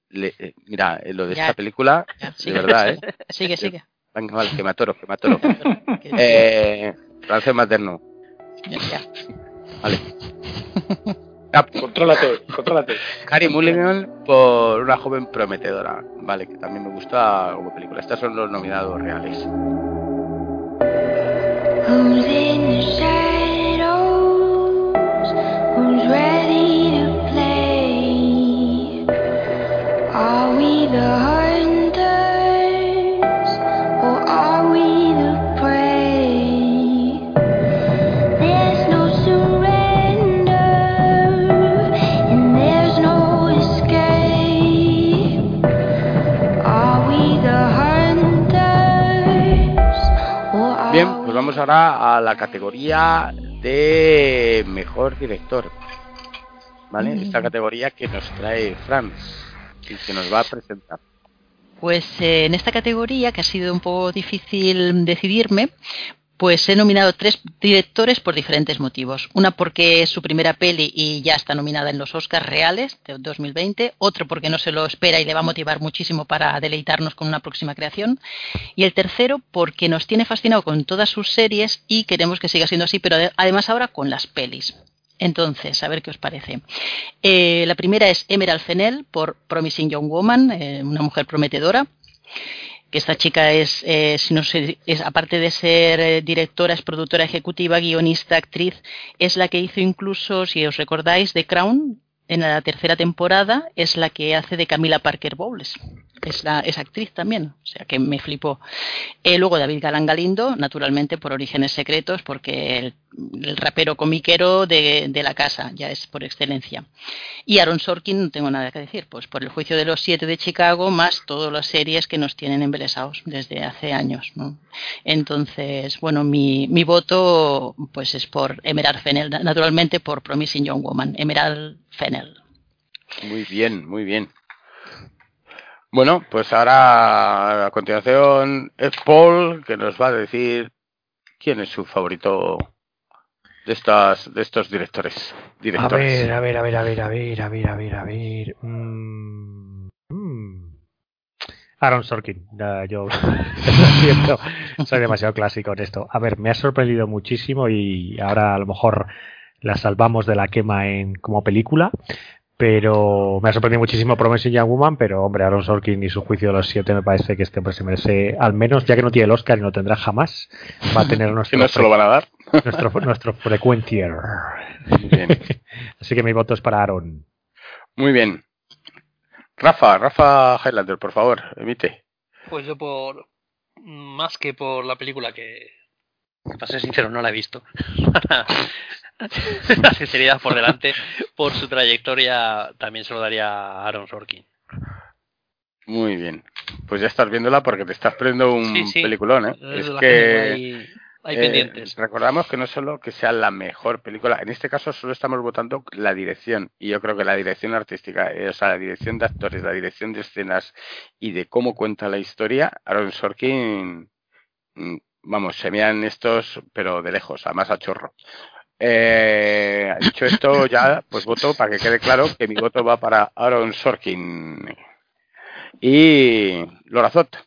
Le- eh, mira, eh, lo de Ya. esta película, Ya, de sigue, verdad, ¿eh? (laughs) sigue, sigue. Venga, vale, que me atoro, que me atoro. (laughs) Que- Eh, Frances McDermott, ya, ya. vale. Contrólate, contrólate. Carrie Mulligan por una joven prometedora. Vale, que también me gusta como película. Estos son los nominados reales. Vamos ahora a la categoría de mejor director. ¿Vale? Esta categoría que nos trae Franz que nos va a presentar. Pues eh, en esta categoría, que ha sido un poco difícil decidirme, pues he nominado tres directores por diferentes motivos. Una porque es su primera peli y ya está nominada en los Oscars reales de 2020. Otro porque no se lo espera y le va a motivar muchísimo para deleitarnos con una próxima creación. Y el tercero porque nos tiene fascinado con todas sus series y queremos que siga siendo así, pero ade- además ahora con las pelis. Entonces, a ver qué os parece. Eh, la primera es Emerald Fennell por Promising Young Woman, eh, una mujer prometedora que esta chica es, eh, si no sé, es aparte de ser eh, directora, es productora ejecutiva, guionista, actriz, es la que hizo incluso, si os recordáis, The Crown en la tercera temporada, es la que hace de Camila Parker Bowles. Es, la, es actriz también, o sea que me flipó. Eh, luego David Galán Galindo, naturalmente por Orígenes Secretos, porque el, rapero comiquero de, de la casa, ya es por excelencia. Y Aaron Sorkin, no tengo nada que decir, pues por el juicio de los siete de Chicago, más todas las series que nos tienen embelesados desde hace años. Entonces, bueno, mi, mi voto pues es por Emerald Fennell, naturalmente por Promising Young Woman, Emerald Fennell. Muy bien, muy bien. Bueno, pues ahora a continuación es Paul que nos va a decir quién es su favorito de estas de estos directores. A directores. ver, a ver, a ver, a ver, a ver, a ver, a ver, a ver. Mm, mm. Aaron Sorkin, ya, yo (laughs) lo siento, soy demasiado clásico en esto. A ver, me ha sorprendido muchísimo y ahora a lo mejor la salvamos de la quema en como película, pero me ha sorprendido muchísimo Promising Young Woman, pero hombre, Aaron Sorkin y su juicio de los siete me parece que este hombre se merece, al menos ya que no tiene el Oscar y no tendrá jamás, va a tener (laughs) nuestro, no se lo van a dar. nuestro, nuestro frecuentier. Muy bien. (laughs) Así que mi voto es para Aaron. Muy bien. Rafa, Rafa Highlander, por favor, emite. Pues yo por más que por la película que para ser sincero no la he visto. (laughs) la sinceridad por delante, por su trayectoria también se lo daría a Aaron Sorkin. Muy bien. Pues ya estás viéndola porque te estás perdiendo un Sí, sí. peliculón, ¿eh? Es Es que ahí eh, pendientes. recordamos que no solo que sea la mejor película, en este caso solo estamos votando la dirección y yo creo que la dirección artística, eh, o sea, la dirección de actores, la dirección de escenas y de cómo cuenta la historia, Aaron Sorkin, mm, vamos, se estos, pero de lejos, además a chorro. Eh, dicho esto, ya pues voto para que quede claro que mi voto va para Aaron Sorkin. Y Lorazot.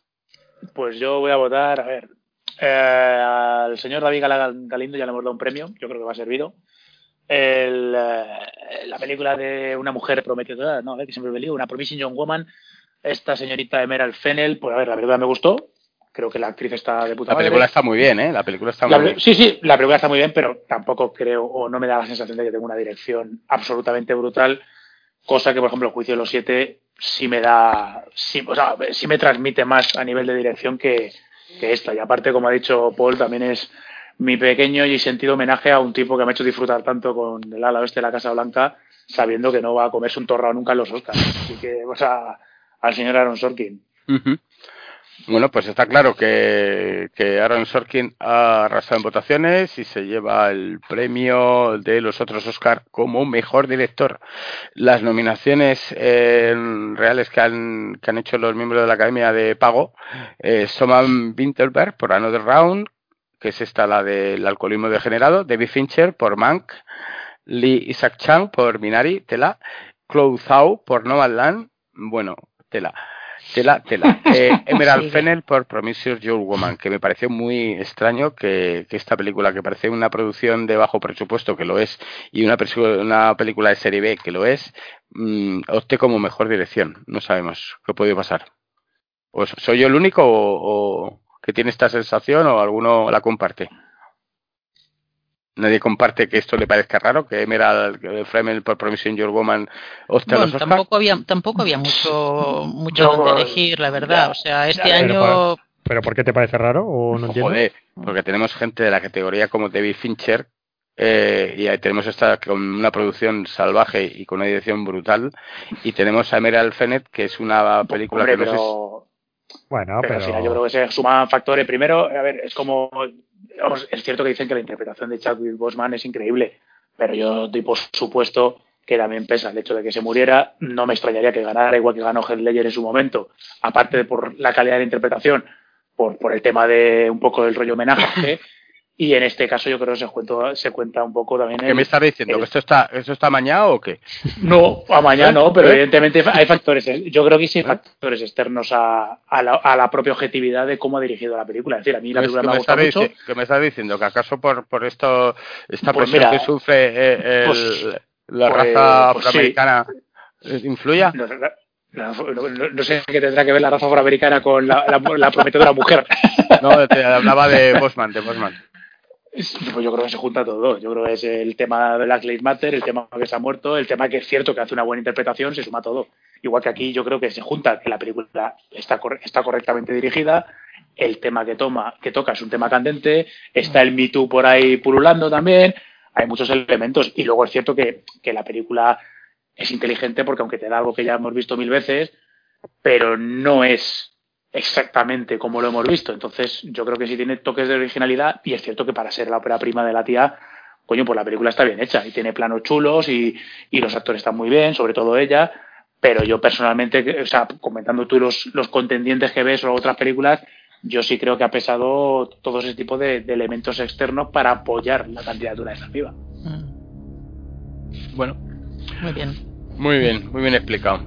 Pues yo voy a votar, a ver, eh, al señor David Gal- Galindo ya le hemos dado un premio, yo creo que va servido. El, eh, la película de una mujer prometedora, no, a ver, que siempre me lío, una Promising Young Woman, esta señorita Emerald Fennell, pues a ver, la película me gustó, creo que la actriz está de puta La madre. película está muy bien, ¿eh? La película está muy bien. sí, sí, la película está muy bien, pero tampoco creo, o no me da la sensación de que tenga una dirección absolutamente brutal, cosa que, por ejemplo, el juicio de los siete sí me da, sí, o sea, sí me transmite más a nivel de dirección que, que esta. Y aparte, como ha dicho Paul, también es mi pequeño y sentido homenaje a un tipo que me ha hecho disfrutar tanto con el ala oeste de la Casa Blanca, sabiendo que no va a comerse un torrado nunca en los Oscars. Así que, o sea, al señor Aaron Sorkin. Ujú. Bueno, pues está claro que, Aaron Sorkin ha arrasado en votaciones y se lleva el premio de los otros Oscar como mejor director. Las nominaciones eh, reales que han, que han hecho los miembros de la Academia de Pago, eh, Soman Winterberg por Another Round, que es esta la del alcoholismo degenerado, David Fincher por Mank, Lee Isaac Chang por Minari, Tela, Chloe Zhao por Nomadland, bueno, Tela. Tela, tela. (laughs) Eh, Emerald Sí. Fennel por Promiscuous Young Woman, que me pareció muy extraño que, que esta película, que parece una producción de bajo presupuesto, que lo es, y una, una película de serie B, que lo es, mm, opte como mejor dirección. No sabemos qué puede pasar. ¿O so- ¿Soy yo el único o, o que tiene esta sensación o alguno la comparte? Nadie comparte que esto le parezca raro, que Emerald Fennel por Promiscuous Young Woman opte a Bueno, los Oscar. tampoco había, tampoco había mucho, mucho No, donde elegir, la verdad. ya, O sea, este ya, pero año ¿Pero por qué te parece raro? ¿O no entiendo? Joder, porque tenemos gente de la categoría como David Fincher eh, y ahí tenemos esta con una producción salvaje y con una dirección brutal y tenemos a Emerald Fennett que es una película Hombre, que no sé pero, Bueno, pero pero... al final yo creo que se suman factores. Primero, a ver, es como. Es cierto que dicen que la interpretación de Chadwick Boseman es increíble, pero yo doy por supuesto que también pesa el hecho de que se muriera. No me extrañaría que ganara, igual que ganó Heath Ledger en su momento, aparte de por la calidad de la interpretación, por, por el tema de un poco del rollo homenaje. (laughs) Y en este caso yo creo que se cuenta, se cuenta un poco también ¿Qué el- me estás diciendo? el- ¿Que esto está, esto está amañado o qué? no, a mañana no, ¿Eh? pero ¿Eh? evidentemente hay factores. Yo creo que sí hay factores externos a, a la, a la propia objetividad de cómo ha dirigido la película. Es decir, a mí la ¿Qué película me me mucho. dici- que me estás diciendo? ¿Que acaso por, por esto, esta Pues presión mira, que sufre eh, el- pues- la pues- raza pues sí. afroamericana eh, influya? No, no- no- no- no sé qué tendrá que ver la raza afroamericana con la, la, la prometedora mujer. (laughs) No, te hablaba de Bosman, de Bosman. Es- Pues yo creo que se junta todo. Yo creo que es el tema de Black Lives Matter, el tema que se ha muerto, el tema que es cierto que hace una buena interpretación, se suma todo. Igual que aquí yo creo que se junta que la película está, está correctamente dirigida, el tema que toma, que toca es un tema candente, está el Me Too por ahí pululando también, hay muchos elementos. Y luego es cierto que, que la película es inteligente porque aunque te da algo que ya hemos visto mil veces, pero no es exactamente como lo hemos visto. Entonces, yo creo que sí tiene toques de originalidad y es cierto que para ser la ópera prima de la tía, coño, pues la película está bien hecha y tiene planos chulos y, y los actores están muy bien, sobre todo ella. Pero yo personalmente, o sea, comentando tú los, los contendientes que ves o otras películas, yo sí creo que ha pesado todo ese tipo de, de elementos externos para apoyar la candidatura de esta piba. Mm, Bueno, Muy bien. muy bien, muy bien explicado.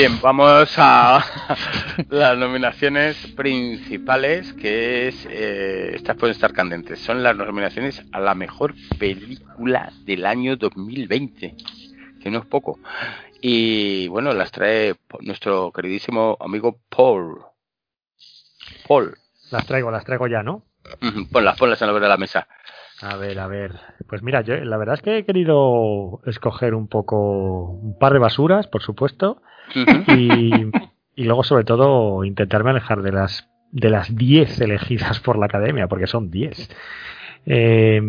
Bien, vamos a (laughs) las nominaciones principales, que es, eh, estas pueden estar candentes, son las nominaciones a la mejor película del año 2020, que no es poco. Y bueno, las trae nuestro queridísimo amigo Paul. Paul, Las traigo, las traigo ya, ¿no? Ponlas, ponlas en la de la mesa. A ver, a ver. Pues mira, yo la verdad es que he querido escoger un poco, un par de basuras, por supuesto, y, y luego sobre todo intentarme alejar de las de las 10 elegidas por la academia, porque son 10. Eh,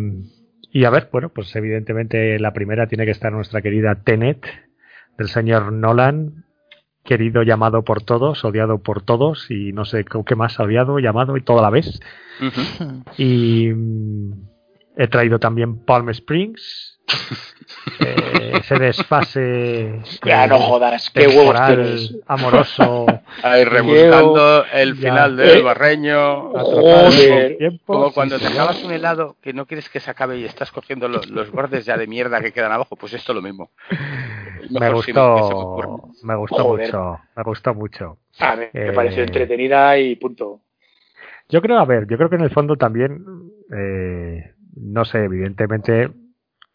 y a ver, bueno, pues evidentemente la primera tiene que estar nuestra querida Tenet, del señor Nolan, querido, llamado por todos, odiado por todos, y no sé qué más odiado, llamado y todo a la vez. Y he traído también Palm Springs. (laughs) Eh, ese desfase (laughs) Ya eh, no jodas, qué huevos (laughs) amoroso Ahí rebuscando el Ya. final del Eh, barreño. Joder. tiempo, Como sí, cuando te acabas un helado que no quieres que se acabe y estás cogiendo lo- los bordes ya de mierda que quedan abajo, pues esto lo mismo. Me gustó me gustó Joder. mucho me gustó mucho A mí me Eh, pareció entretenida y punto. yo creo a ver yo creo que en el fondo también eh, no sé evidentemente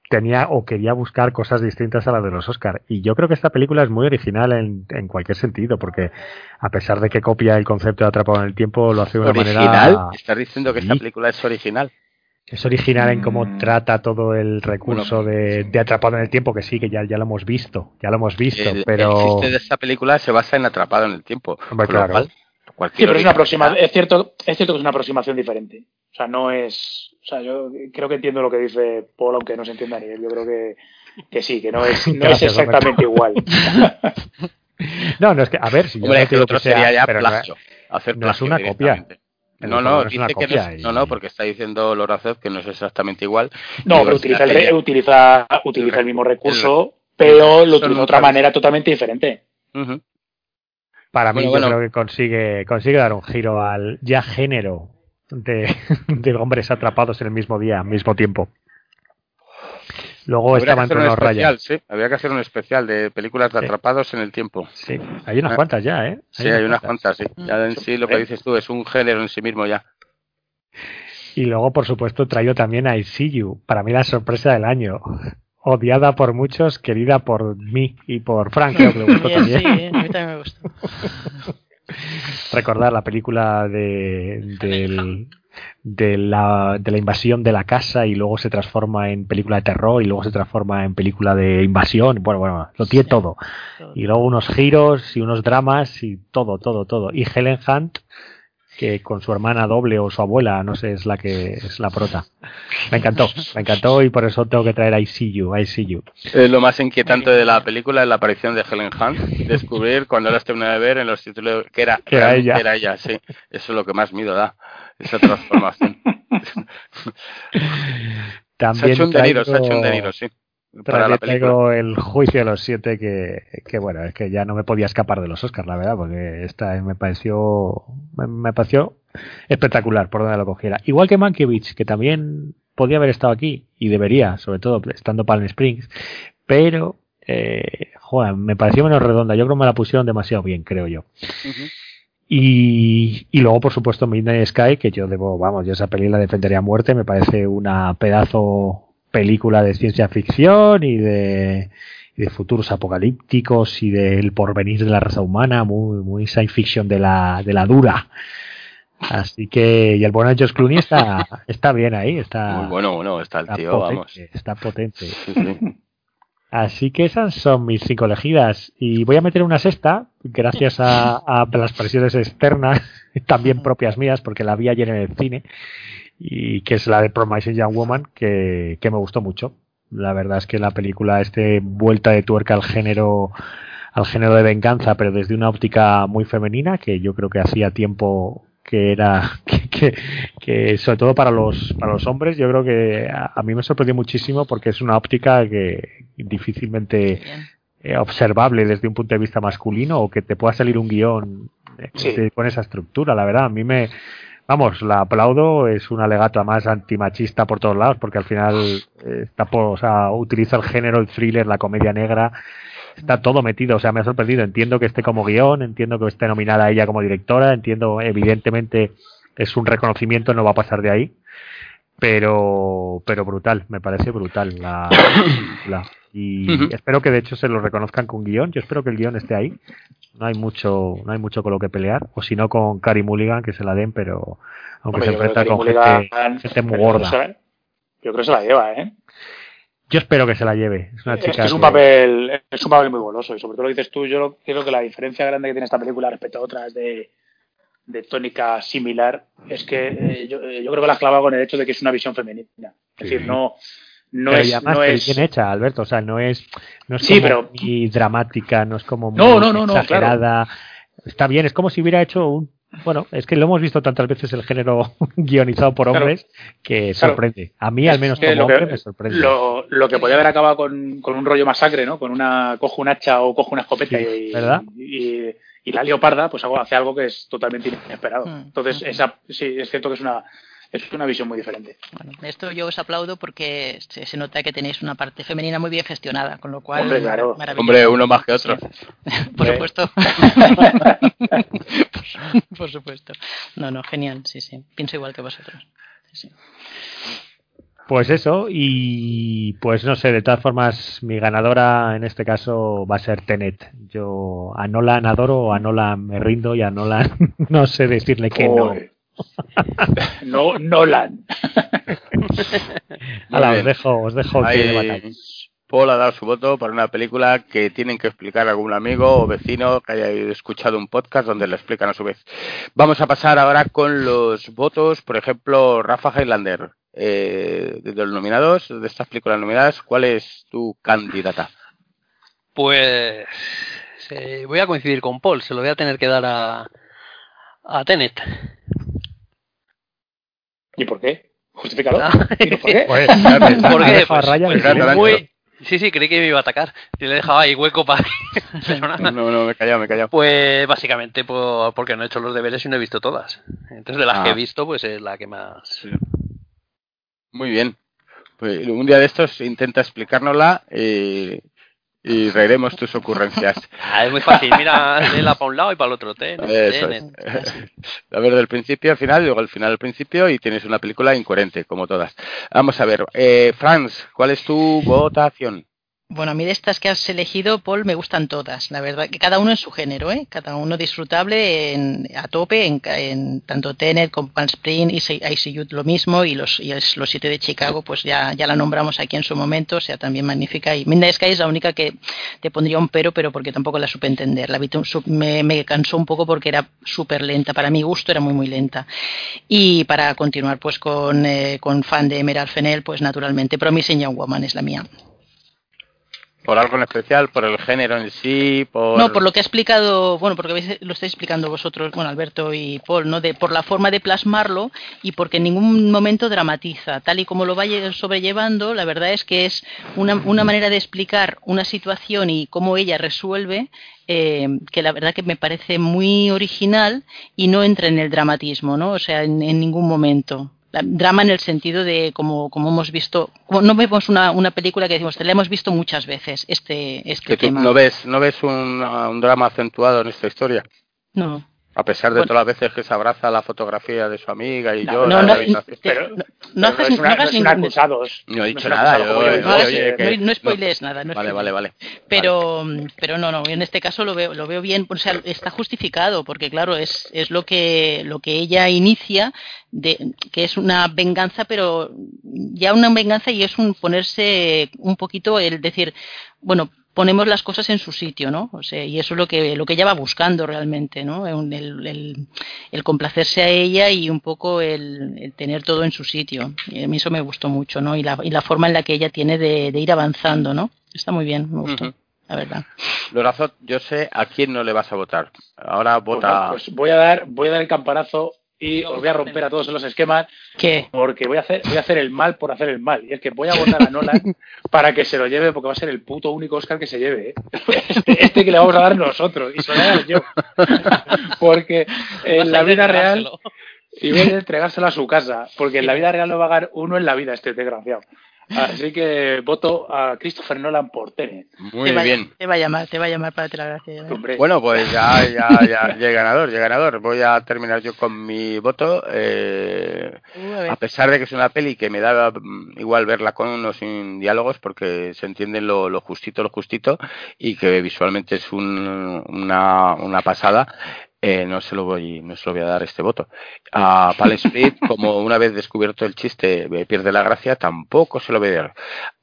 tenía o quería buscar cosas distintas a las de los Oscar y yo creo que esta película es muy original en, en cualquier sentido porque a pesar de que copia el concepto de atrapado en el tiempo lo hace de una ¿Original? manera ¿Estás diciendo que esta película es original? es original en cómo trata todo el recurso de, de atrapado en el tiempo que sí que ya, ya lo hemos visto ya lo hemos visto El, pero el chiste de esta película se basa en Atrapado en el tiempo. Hombre, con lo claro. cual, Sí, pero es una aproxima, es cierto, es cierto que es una aproximación diferente. O sea, no es, o sea, yo creo que entiendo lo que dice Paul, aunque no se entienda ni él. Yo creo que, que sí, que no es, (laughs) no es exactamente igual. (laughs) No, no es que, a ver, si yo Hombre, no es que digo el otro que sea, sería ya pero no- plagio. Hacer no es una copia. No, no, es dice que no, es- y- no, no, porque está diciendo Lorazov que no es exactamente igual. No, pero utiliza el, utiliza, utiliza el mismo recurso, pero lo utiliza de otra manera totalmente diferente. Para mí Bueno, yo bueno. creo que consigue, consigue dar un giro al ya género de, (laughs) de hombres atrapados en el mismo día, al mismo tiempo. Luego Habría que estaban especial, rayas. sí. Habría que hacer un especial de películas de Sí. atrapados en el tiempo. Sí, hay unas Ah. cuantas ya, ¿eh? Sí, hay unas cuantas, sí. Ya en sí lo que dices tú es un género en sí mismo ya. Y luego, por supuesto, traigo también a I See You. Para mí la sorpresa del año. (laughs) Odiada por muchos, querida por mí y por Frank, creo que le gustó (laughs) también. sí, a mí también me gusta. Recordar la película de, del- de, la, de la invasión de la casa y luego se transforma en película de terror y luego se transforma en película de invasión. Bueno, bueno, lo tiene Sí. todo. Y luego unos giros y unos dramas y todo, todo, todo. Y Helen Hunt, que con su hermana doble o su abuela, no sé, es la que es la prota. Me encantó, me encantó y por eso tengo que traer I See You, I See You. Eh, lo más inquietante de la película es la aparición de Helen Hunt. Descubrir cuando la terminé de ver en los títulos que era, Que era ella. era ella, sí. Eso es lo que más miedo da. Esa transformación. se (laughs) ha (laughs) También hecho un deliro, se ha hecho un deliro, sí. Para También la película. traigo el juicio de los siete que, que, bueno, es que ya no me podía escapar de los Oscars, la verdad, porque esta me pareció, me, me pareció espectacular por donde lo cogiera. Igual que Mankiewicz, que también podía haber estado aquí y debería, sobre todo estando Palm Springs, pero, eh, joder, me pareció menos redonda. Yo creo que me la pusieron demasiado bien, creo yo. Y, y luego, por supuesto, Midnight Sky, que yo debo, vamos, yo esa peli la defendería a muerte, me parece una pedazo película de ciencia ficción y de, y de futuros apocalípticos y del porvenir de la raza humana, muy, muy science fiction de la, de la dura. Así que, y el bueno George Clooney está, (laughs) está bien ahí, está, Muy bueno, bueno, está el está tío, potente, vamos. está potente. Sí, sí. Así que esas son mis cinco elegidas. Y voy a meter una sexta, gracias a, a las presiones externas, (laughs) también propias mías, porque la vi ayer en el cine, y que es la de Promising Young Woman, que, que me gustó mucho. La verdad es que la película, este vuelta de tuerca al género, al género de venganza, pero desde una óptica muy femenina, que yo creo que hacía tiempo que era (laughs) que, que, que sobre todo para los para los hombres yo creo que a, a mí me sorprendió muchísimo porque es una óptica que difícilmente eh, observable desde un punto de vista masculino o que te pueda salir un guion eh, Sí. con esa estructura la verdad a mí me vamos la aplaudo es un alegato más antimachista por todos lados porque al final eh, está por, o sea, utiliza el género el thriller la comedia negra está todo metido, o sea, me ha sorprendido. Entiendo que esté como guion, entiendo que esté nominada ella como directora, entiendo, evidentemente, es un reconocimiento, no va a pasar de ahí, pero, pero brutal, me parece brutal la película. Y espero que de hecho se lo reconozcan con guion, yo espero que el guion esté ahí. No hay mucho, no hay mucho con lo que pelear, o si no con Cary Mulligan que se la den, pero aunque Hombre, se enfrenta con gente, gente muy gorda. Yo creo que se la lleva, ¿eh? Yo espero que se la lleve. Es una Es, chica que es un que- papel es un papel muy goloso y sobre todo lo dices tú yo creo que la diferencia grande que tiene esta película respecto a otras de, de tónica similar es que eh, yo, eh, yo creo que la has clavado con el hecho de que es una visión femenina es decir no no pero es además no es bien hecha, Alberto. O sea, no es, no es Sí, como pero- muy dramática, no es como muy No, no, no, no, exagerada. Está bien, es como si hubiera hecho un. Bueno, es que lo hemos visto tantas veces el género (laughs) guionizado por Claro. hombres que Claro. sorprende. A mí, al menos como lo que- hombre, me sorprende. lo, lo que podía haber acabado con, con un rollo masacre, ¿no? Con una cojo un hacha o cojo una escopeta Sí, y, ¿verdad? y, y la leoparda, pues hace algo que es totalmente inesperado. Mm. Entonces, esa, sí, es cierto que es una, es una visión muy diferente. Bueno, esto yo os aplaudo porque se, se nota que tenéis una parte femenina muy bien gestionada, con lo cual. Hombre, claro. Hombre, uno más que otro. (laughs) Por Eh. supuesto. por, (laughs) (laughs) por supuesto. No, no, genial, sí, sí. Pienso igual que vosotros. Sí, sí. Pues eso, y pues no sé, de todas formas, mi ganadora en este caso va a ser Tenet. Yo a Nolan adoro, a Nolan me rindo y a Nolan no sé decirle que no. (laughs) No. Nolan. (laughs) Hala, os dejo, os dejo que. Paul ha dado su voto para una película que tienen que explicar a algún amigo o vecino que haya escuchado un podcast donde le explican a su vez. Vamos a pasar ahora con los votos, por ejemplo, Rafa Highlander. eh, de los nominados, de estas películas nominadas, ¿cuál es tu candidata? Pues eh, voy a coincidir con Paul, se lo voy a tener que dar a, a Tenet. ¿Y por qué? Justifícalo. Ah. ¿Y por qué? (laughs) Pues, (laughs) ¿Por qué? Pues, pues muy- Sí, sí, creí que me iba a atacar. Y le he dejado ahí hueco para... Pero (laughs) nada. No, no, me he callado, me he callado. Pues básicamente por- porque no he hecho los deberes y no he visto todas. Entonces de las Ah. que he visto, pues es la que más... Muy bien. Pues un día de estos intenta explicárnosla y, y reiremos tus ocurrencias. (laughs) Ah, es muy fácil, mira, (laughs) léela para un lado y para el otro. Tenet, Eso es. Tenet. (laughs) A ver, del principio al final, luego al final al principio y tienes una película incoherente, como todas. Vamos a ver, eh, Franz, ¿cuál es tu votación? Bueno, a mí de estas que has elegido, Paul, me gustan todas. La verdad que cada uno en su género, ¿eh? Cada uno disfrutable en- a tope, en, en tanto Tenet como Palm Spring ICU lo mismo, y los, y los siete de Chicago, pues ya, ya la nombramos aquí en su momento, o sea, también magnífica. Y Midnight Sky es la única que te pondría un pero, pero porque tampoco la supe entender. La me, me cansó un poco porque era súper lenta. Para mi gusto era muy, muy lenta. Y para continuar, pues con, eh, con fan de Emerald Fennell, pues naturalmente Promising Young Woman es la mía. ¿Por algo en especial? ¿Por el género en sí? Por... No, por lo que ha explicado, bueno, porque lo estáis explicando vosotros, bueno, Alberto y Paul, ¿no? De, por la forma de plasmarlo y porque en ningún momento dramatiza. Tal y como lo vaya sobrellevando, la verdad es que es una, una manera de explicar una situación y cómo ella resuelve, eh, que la verdad que me parece muy original y no entra en el dramatismo, ¿no? O sea, en ningún momento. Drama en el sentido de como, como hemos visto, como no vemos una, una película que decimos, la hemos visto muchas veces, este, este que tú tema. no ves, no ves un, un drama acentuado en esta historia. No. A pesar de Bueno. todas las veces que se abraza la fotografía de su amiga y No, yo. no, la no, Pero- no, no haces- es una- no hagas no es un ningún- acusados. No he dicho nada, yo- yo- no, hagas- oye, que- no- spoilees nada. No Vale, vale, vale. Pero, pero no, no, en este caso lo veo, lo veo bien, o sea, está justificado, porque claro, es, es lo que, lo que ella inicia, de, que es una venganza, pero ya una venganza y es un ponerse un poquito el decir, bueno, ponemos las cosas en su sitio, ¿no? O sea, y eso es lo que, lo que ella va buscando realmente, ¿no? El, el- el- el complacerse a ella y un poco el, el tener todo en su sitio. Y a mí eso me gustó mucho, ¿no? Y la, y la forma en la que ella tiene de, de ir avanzando, ¿no? Está muy bien, me gustó, Ujú. la verdad. Lorazot, yo sé a quién no le vas a votar. Ahora vota. pues voy a dar, voy a dar el campanazo y os voy a romper a todos los esquemas ¿Qué? porque voy a hacer, voy a hacer el mal por hacer el mal. Y es que voy a votar a Nolan (laughs) para que se lo lleve porque va a ser el puto único Oscar que se lleve. ¿eh? Este, (laughs) este que le vamos a dar nosotros y se lo voy a dar yo. (laughs) Porque en la vida real y voy a entregárselo a su casa porque en la vida real no va a ganar uno en la vida este desgraciado. Así que voto a Christopher Nolan por Tenet. Muy te va, bien. Te va a llamar, te va a llamar para darte la gracia. Hombre, Bueno, pues ya, ya, ya, (laughs) ya ganador, ya ganador. Voy a terminar yo con mi voto. eh, Uh, a pesar de que es una peli que me da igual verla con o sin diálogos, porque se entiende lo, lo justito, lo justito, y que visualmente es un- una, una pasada. Eh, no se lo voy no se lo voy a dar este voto. A Palm Split (laughs) como una vez descubierto el chiste me pierde la gracia tampoco se lo voy a dar.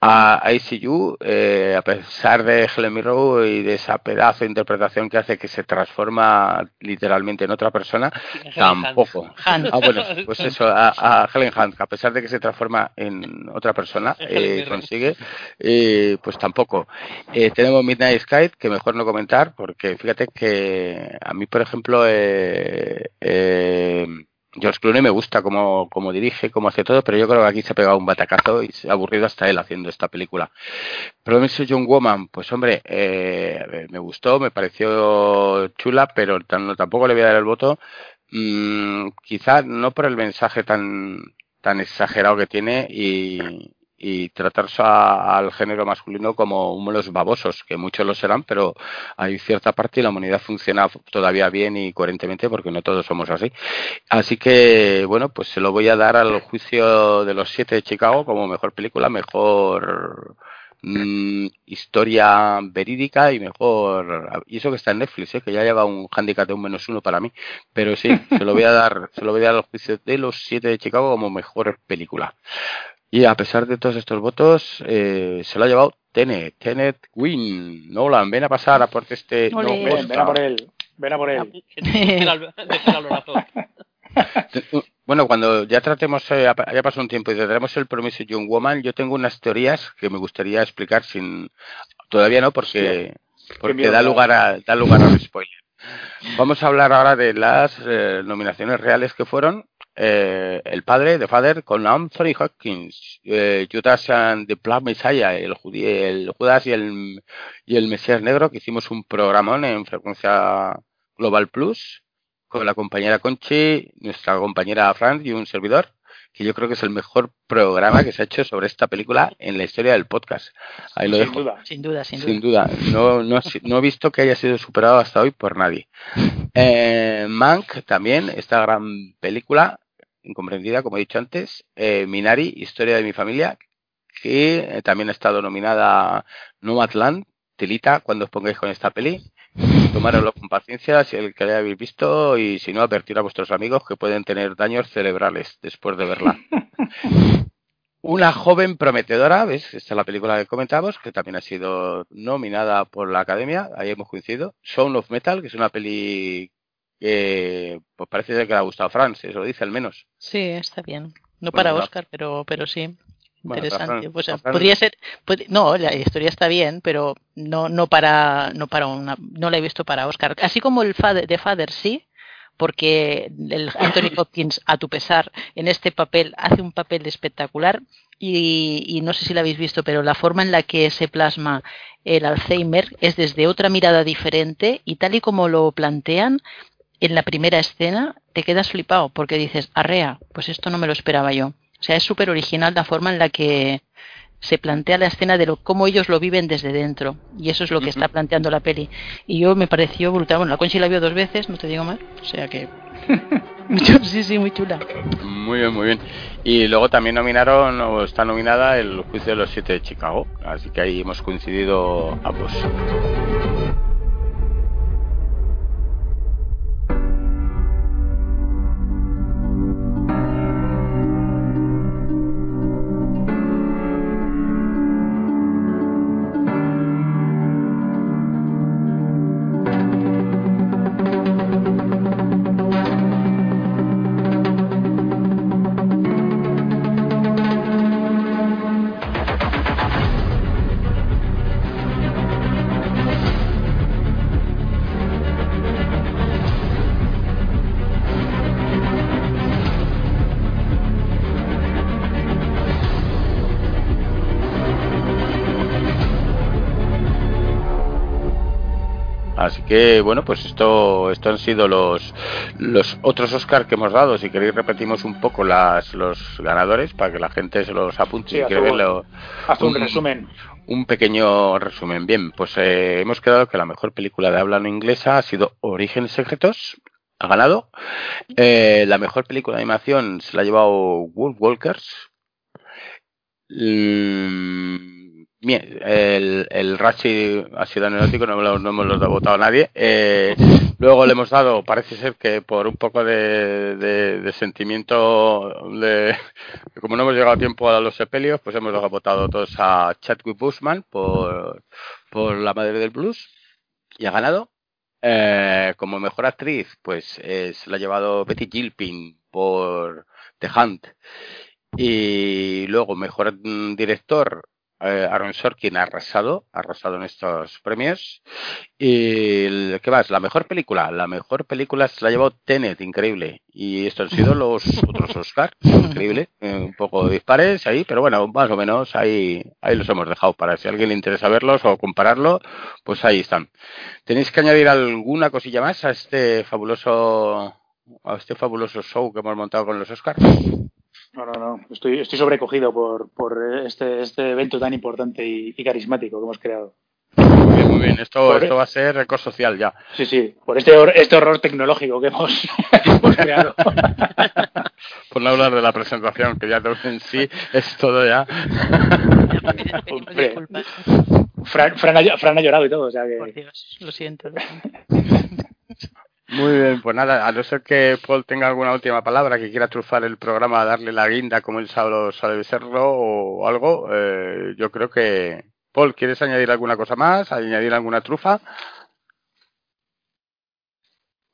A ICU eh, a pesar de Helen Mirren y de esa pedazo de interpretación que hace que se transforma literalmente en otra persona tampoco. Han. Ah, bueno, pues (laughs) eso, a, a Helen Hunt, a pesar de que se transforma en otra persona, eh, consigue, eh, pues tampoco. Eh, tenemos Midnight Sky, que mejor no comentar, porque fíjate que a mí, por ejemplo, eh, eh, George Clooney me gusta cómo, cómo dirige, cómo hace todo, pero yo creo que aquí se ha pegado un batacazo y se ha aburrido hasta él haciendo esta película. Promise Young Woman, pues hombre, eh, me gustó, me pareció chula, pero tampoco le voy a dar el voto. Mm, quizás no por el mensaje tan, tan exagerado que tiene y, y tratarse a- al género masculino como unos babosos, que muchos lo serán, pero hay cierta parte y la humanidad funciona todavía bien y coherentemente porque no todos somos así. Así que, bueno, pues se lo voy a dar al juicio de los siete de Chicago como mejor película, mejor mm, historia verídica y mejor y eso que está en Netflix ¿eh? que ya lleva un handicap de un menos uno para mí pero sí se lo voy a dar se lo voy a dar al juicio de los siete de Chicago como mejor película y a pesar de todos estos votos eh, se lo ha llevado Tenet Tenet Win Nolan ven a pasar a por este no, ven, ven a por él. Ven a por él. (laughs) (laughs) Bueno, cuando ya tratemos, eh, ya pasó un tiempo y tendremos el promiso Young Woman, yo tengo unas teorías que me gustaría explicar sin. Todavía no, porque, porque miedo da. lugar, a, da lugar a un spoiler. Vamos a hablar ahora de las eh, nominaciones reales que fueron. Eh, el padre, The Father, con Anthony Hopkins, eh, Judas and the Black Messiah, el, judí- el Judas y el, y el Mesías Negro, que hicimos un programón en frecuencia Global Plus con la compañera Conchi, nuestra compañera Fran y un servidor, que yo creo que es el mejor programa que se ha hecho sobre esta película en la historia del podcast. Ahí lo Sin dejo. duda. Sin duda, sin duda. Sin duda, no, no, no he visto que haya sido superado hasta hoy por nadie. Eh, Mank también, esta gran película, incomprendida, como he dicho antes. Eh, Minari, Historia de mi familia, que eh, también ha estado nominada Nomadland. Tilita, cuando os pongáis con esta peli. Tomároslo con paciencia si el que la habéis visto y si no, advertir a vuestros amigos que pueden tener daños cerebrales después de verla. (laughs) Una joven prometedora, ¿ves? Esta es la película que comentamos, que también ha sido nominada por la Academia, ahí hemos coincidido. Sound of Metal, que es una peli que pues parece ser que le ha gustado a Fran, se lo dice al menos. Sí, está bien. No Bueno, para Oscar, pero, pero sí. Bueno, Interesante. Fran- O sea, Fran- podría ser, puede- no, la historia está bien, pero no, no para, no para una, no la he visto para Oscar. Así como el Father, de Father sí, porque el Anthony (coughs) Hopkins, a tu pesar, en este papel hace un papel espectacular y, y no sé si lo habéis visto, pero la forma en la que se plasma el Alzheimer es desde otra mirada diferente y tal y como lo plantean en la primera escena te quedas flipado porque dices, arrea, pues esto no me lo esperaba yo. O sea, es súper original la forma en la que se plantea la escena de lo, cómo ellos lo viven desde dentro. Y eso es lo que está planteando la peli. Y yo me pareció brutal. Bueno, la Conchi la vio dos veces, no te digo más. O sea que... (laughs) sí, sí, muy chula. Muy bien, muy bien. Y luego también nominaron, o está nominada, el Juicio de los Siete de Chicago. Así que ahí hemos coincidido ambos. Que bueno, pues esto, esto han sido los, los otros Oscar que hemos dado. Si queréis repetimos un poco las, los ganadores para que la gente se los apunte Sí, si quiere un- verlo. Haz un Un- resumen. Un pequeño resumen. Bien, pues eh, hemos quedado que la mejor película de habla no inglesa ha sido Orígenes Secretos. Ha ganado. Eh, la mejor película de animación se la ha llevado Wolf Walkers. Mm, Bien, el, el Rachi ha sido anecdótico, no, no hemos lo votado nadie. Eh, luego le hemos dado, parece ser que por un poco de, de- sentimiento de como no hemos llegado a tiempo a los sepelios, pues hemos votado todos a Chadwick Boseman por, por La Madre del Blues y ha ganado. Eh, como mejor actriz, pues se la ha llevado Betty Gilpin por The Hunt. Y luego, mejor director, eh, Aaron Sorkin ha arrasado, ha arrasado en estos premios. Y el- ¿qué más? La mejor película, la mejor película se la ha llevado Tenet, increíble. Y estos han sido los (laughs) otros Oscar, increíble, eh, un poco dispares ahí, pero bueno, más o menos ahí, ahí los hemos dejado para si a alguien le interesa verlos o compararlo, pues ahí están. ¿Tenéis que añadir alguna cosilla más a este fabuloso, a este fabuloso show que hemos montado con los Oscars? No, no, no. Estoy, estoy sobrecogido por, por este, este evento tan importante y, y carismático que hemos creado. Muy bien, muy bien. Esto, Por- esto va a ser récord social ya. Sí, sí. Por este, este horror tecnológico que hemos, (laughs) hemos creado. (laughs) Por no hablar de la presentación, que ya en sí es todo ya. Fran, Fran, ha, Fran ha llorado y todo, o sea Por que. Dios, lo siento. lo siento. (laughs) Muy bien, pues nada, a no ser que Paul tenga alguna última palabra, que quiera trufar el programa, darle la guinda como él sabe, sabe serlo o algo, eh, yo creo que... Paul, ¿quieres añadir alguna cosa más? ¿Añadir alguna trufa?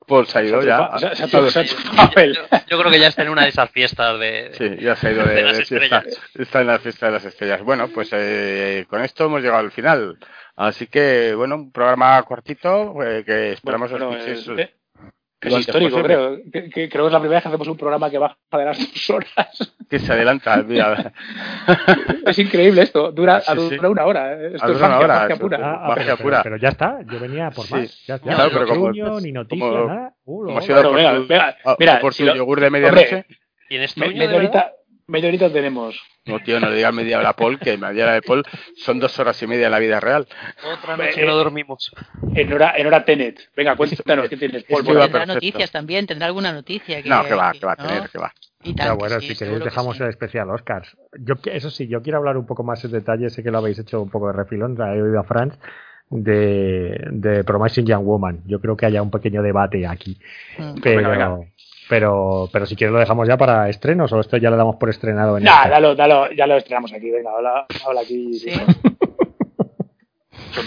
Paul se ha ido ya. Se se se. Yo creo que ya está en una de esas fiestas de. Sí, ya se ha ido de, de las de fiesta. Está en la fiesta de las estrellas. Bueno, pues eh, con esto hemos llegado al final. Así que, bueno, un programa cortito eh, que esperamos Bueno, escuchéis es, es histórico, posible. creo. Que, que- creo que es la primera vez que hacemos un programa que baja de las dos horas. Que se adelanta. Mira, (laughs) es increíble esto. Dura, Sí, sí. dura una hora. Esto Ah, es dura una magia, hora, magia pura. Ah, ah, Magia pero, pura. pero- pero ya está, yo venía por Sí. más. Ya, ya. Claro, Ni pero como- truño, ni noticias, como- nada. Uh, como ha sido Bueno, por venga, venga, a- mira, por si tu lo- yogur de medianoche. ¿Tienes Me- tuyo, media, de verdad? Media horita tenemos. No, tío, no le digas media hora a Paul, que media hora de Paul son dos horas y media en la vida real. Otra Eh, noche no dormimos. En hora, en hora Tenet. Venga, cuéntanos qué tienes, Paul. Tendrá perfecto. noticias también, tendrá alguna noticia. Que, No, que va, que va a ¿no? tener, que va. Y Ya, tal, bueno, que si sí, queréis seguro que dejamos sí. el especial Oscars. Yo, eso sí, yo quiero hablar un poco más en detalle, sé que lo habéis hecho un poco de refilón, he oído a Franz, de, de Promising Young Woman. Yo creo que haya un pequeño debate aquí. Mm. Pero, Venga, venga. Pero, pero si quieres lo dejamos ya para estrenos o esto ya lo damos por estrenado en Nah, este. dalo, dalo, ya lo estrenamos aquí. Venga, habla, habla aquí. Sí. (laughs)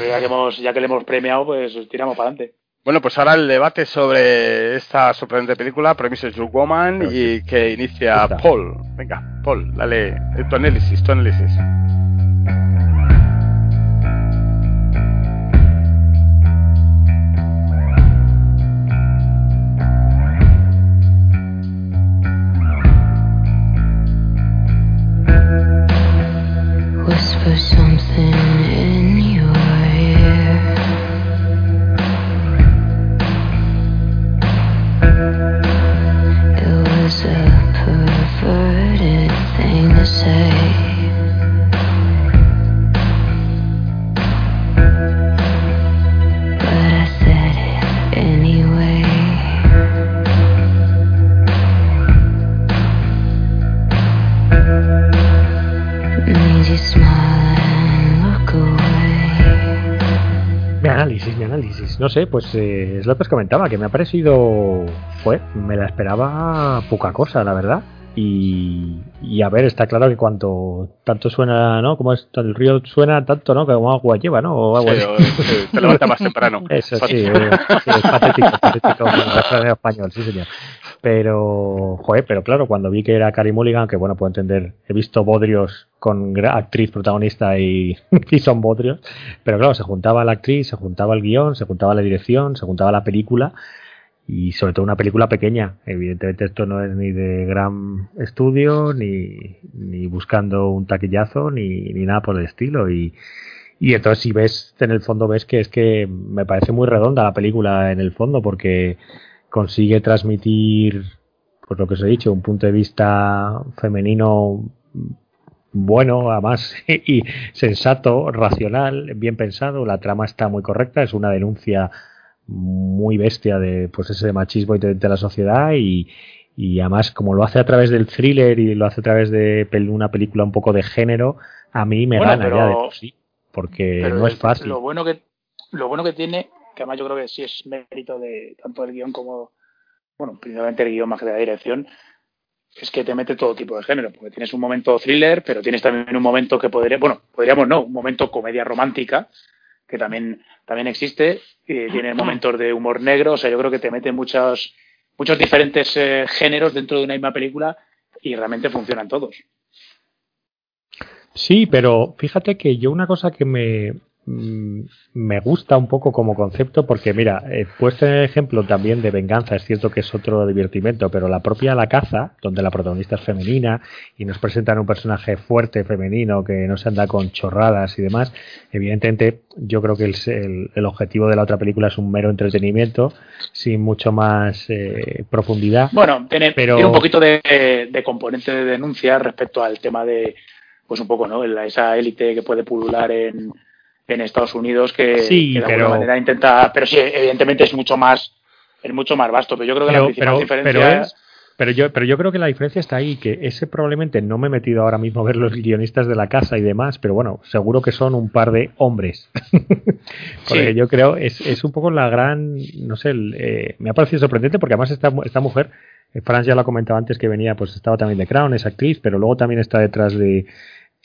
Ya, que hemos, ya que le hemos premiado, pues tiramos para adelante. Bueno, pues ahora el debate sobre esta sorprendente película, Promises Young Woman, y que inicia. Paul. Venga, Paul, dale tu análisis, tu análisis. Sé, pues eh, es lo que os comentaba, que me ha parecido. Fue, me la esperaba poca cosa, la verdad. Y, y a ver, está claro que cuanto tanto suena, ¿no? Como es, el río suena tanto, ¿no? Como agua lleva, ¿no? O agua Sí, sí, te levanta más temprano. (laughs) Eso sí, eh, sí, es patético, patético, (laughs) español, sí señor. Pero, joder, pero claro, cuando vi que era Carey Mulligan, que bueno, puedo entender, he visto Bodrios con actriz protagonista y, (laughs) y son Bodrios, pero claro, se juntaba la actriz, se juntaba el guion, se juntaba la dirección, se juntaba la película y sobre todo una película pequeña. Evidentemente esto no es ni de gran estudio, ni, ni buscando un taquillazo, ni, ni nada por el estilo. Y, y entonces si ves, en el fondo ves que es que me parece muy redonda la película en el fondo porque consigue transmitir, pues lo que os he dicho, un punto de vista femenino bueno, además, (laughs) y sensato, racional, bien pensado, la trama está muy correcta, es una denuncia muy bestia de pues ese machismo de, de la sociedad y, y además como lo hace a través del thriller y lo hace a través de una película un poco de género, a mí me Bueno, gana pero- ya de por sí, porque no es fácil. Lo bueno que lo bueno que tiene, que además yo creo que sí es mérito de tanto del guion como, bueno, principalmente el guion más que de la dirección, es que te mete todo tipo de género, porque tienes un momento thriller, pero tienes también un momento que podría, bueno, podríamos no, un momento comedia romántica, que también, también existe, y tiene (clears throat) momentos de humor negro, o sea, yo creo que te mete muchos, muchos diferentes eh, géneros dentro de una misma película y realmente funcionan todos. Sí, pero fíjate que yo una cosa que me, me gusta un poco como concepto, porque mira, he puesto el ejemplo también de venganza, es cierto que es otro divertimento, pero la propia La Caza, donde la protagonista es femenina y nos presentan un personaje fuerte, femenino, que no se anda con chorradas y demás, evidentemente yo creo que el, el- el objetivo de la otra película es un mero entretenimiento, sin mucho más eh, profundidad. Bueno, tiene, Pero- tiene un poquito de, de componente de denuncia respecto al tema de, pues un poco, ¿no? La- esa élite que puede pulular en, en Estados Unidos que, Sí, que de pero- alguna manera intenta, pero sí, evidentemente es mucho más, es mucho más vasto, pero yo creo que la principal pero, diferencia pero es pero yo pero yo creo que la diferencia está ahí que ese probablemente no me he metido ahora mismo a ver los guionistas de la casa y demás pero bueno seguro que son un par de hombres (laughs) porque Sí. yo creo es, es un poco la gran no sé el, eh, me ha parecido sorprendente porque además esta, esta mujer eh, Franz ya lo comentaba antes que venía pues estaba también de Crown es actriz pero luego también está detrás de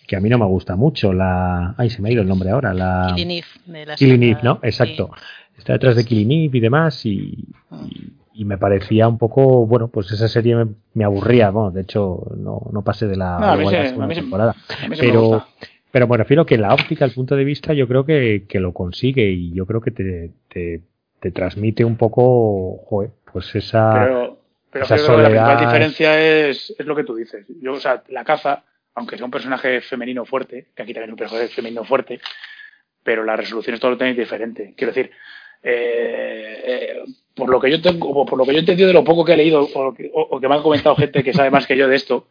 que a mí no me gusta mucho la ay se me ha ido el nombre ahora la Killing Eve, de la Killing serie, Eve, ¿no? Exacto. Está detrás de Killing Eve y demás y, y, y me parecía un poco, bueno, pues esa serie me, me aburría, bueno, de hecho no, no pasé de la, No, a mí igual sí, la a segunda mí temporada. a mí sí me Pero, gusta. pero me refiero que la óptica, el punto de vista, yo creo que, que lo consigue y yo creo que te, te, te transmite un poco, joder, pues esa... Pero, pero esa creo que la principal diferencia es, es lo que tú dices. Yo, o sea, la caza, aunque sea un personaje femenino fuerte, que aquí también es un personaje femenino fuerte, pero la resolución es totalmente diferente. Quiero decir, eh, eh, por lo que yo tengo, o por lo que yo he entendido de lo poco que he leído, o que, o- o que me han comentado gente que sabe más que yo de esto,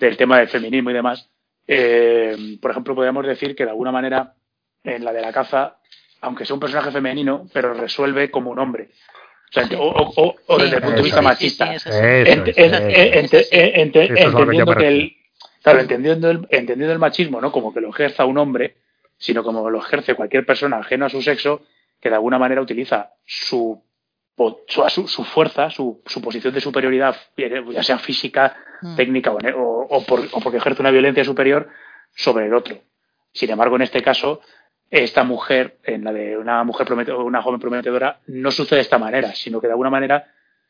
del tema del feminismo y demás, eh, por ejemplo, podríamos decir que de alguna manera en la de la caza, aunque sea un personaje femenino, pero resuelve como un hombre. O, sea, o, o- o- o desde el punto de vista machista. Entendiendo que el. Claro, entendiendo el, entendiendo el machismo, no como que lo ejerza un hombre, sino como lo ejerce cualquier persona ajeno a su sexo, que de alguna manera utiliza su su, fuerza, su, su posición de superioridad, ya sea física, Mm. técnica o, por- o porque ejerce una violencia superior sobre el otro. Sin embargo, en este caso, esta mujer, en la de una mujer promete- una joven prometedora, no sucede de esta manera, sino que de alguna manera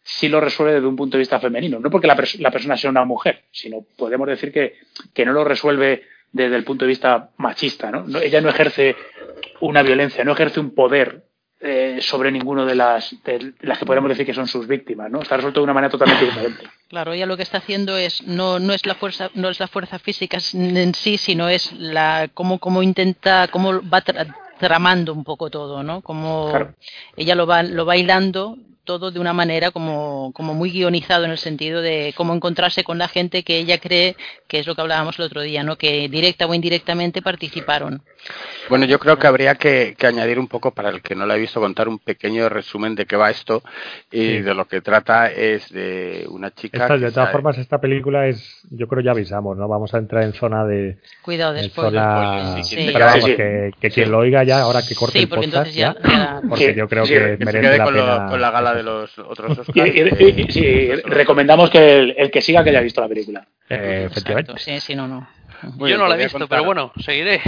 sí lo resuelve desde un punto de vista femenino. No porque la, pers- la persona sea una mujer, sino podemos decir que, que no lo resuelve desde el punto de vista machista. ¿no? No- ella no ejerce una violencia, no ejerce un poder eh, sobre ninguno de las, de las que podemos decir que son sus víctimas. ¿no? Está resuelto de una manera totalmente diferente. Claro, ella lo que está haciendo es no no es la fuerza no es la fuerza física en sí, sino es la cómo cómo intenta cómo va tra- tramando un poco todo, ¿no? Como Claro. ella lo va lo va hilando todo de una manera como, como muy guionizado en el sentido de cómo encontrarse con la gente que ella cree que es lo que hablábamos el otro día, ¿no? Que directa o indirectamente participaron. Bueno, yo creo que habría que, que añadir un poco, para el que no lo ha visto, contar un pequeño resumen de qué va esto y Sí. de lo que trata es de una chica. Esta- de todas formas, esta película es, yo creo ya avisamos, ¿no? Vamos a entrar en zona de, Cuidado de en spoiler. zona, sí, sí. pero vamos, que, que quien lo oiga ya, ahora que corte Sí, el porque podcast entonces ya, ya, porque Sí, yo creo sí, que que que se merece quede la con, lo- pena. con la gala de los otros Y, Oscars. y- eh, y- sí, recomendamos que el, el que siga que haya visto la película. Eh, efectivamente. Sí, sí, no, no. Muy Yo bien, no la he visto, contar- pero bueno, seguiré.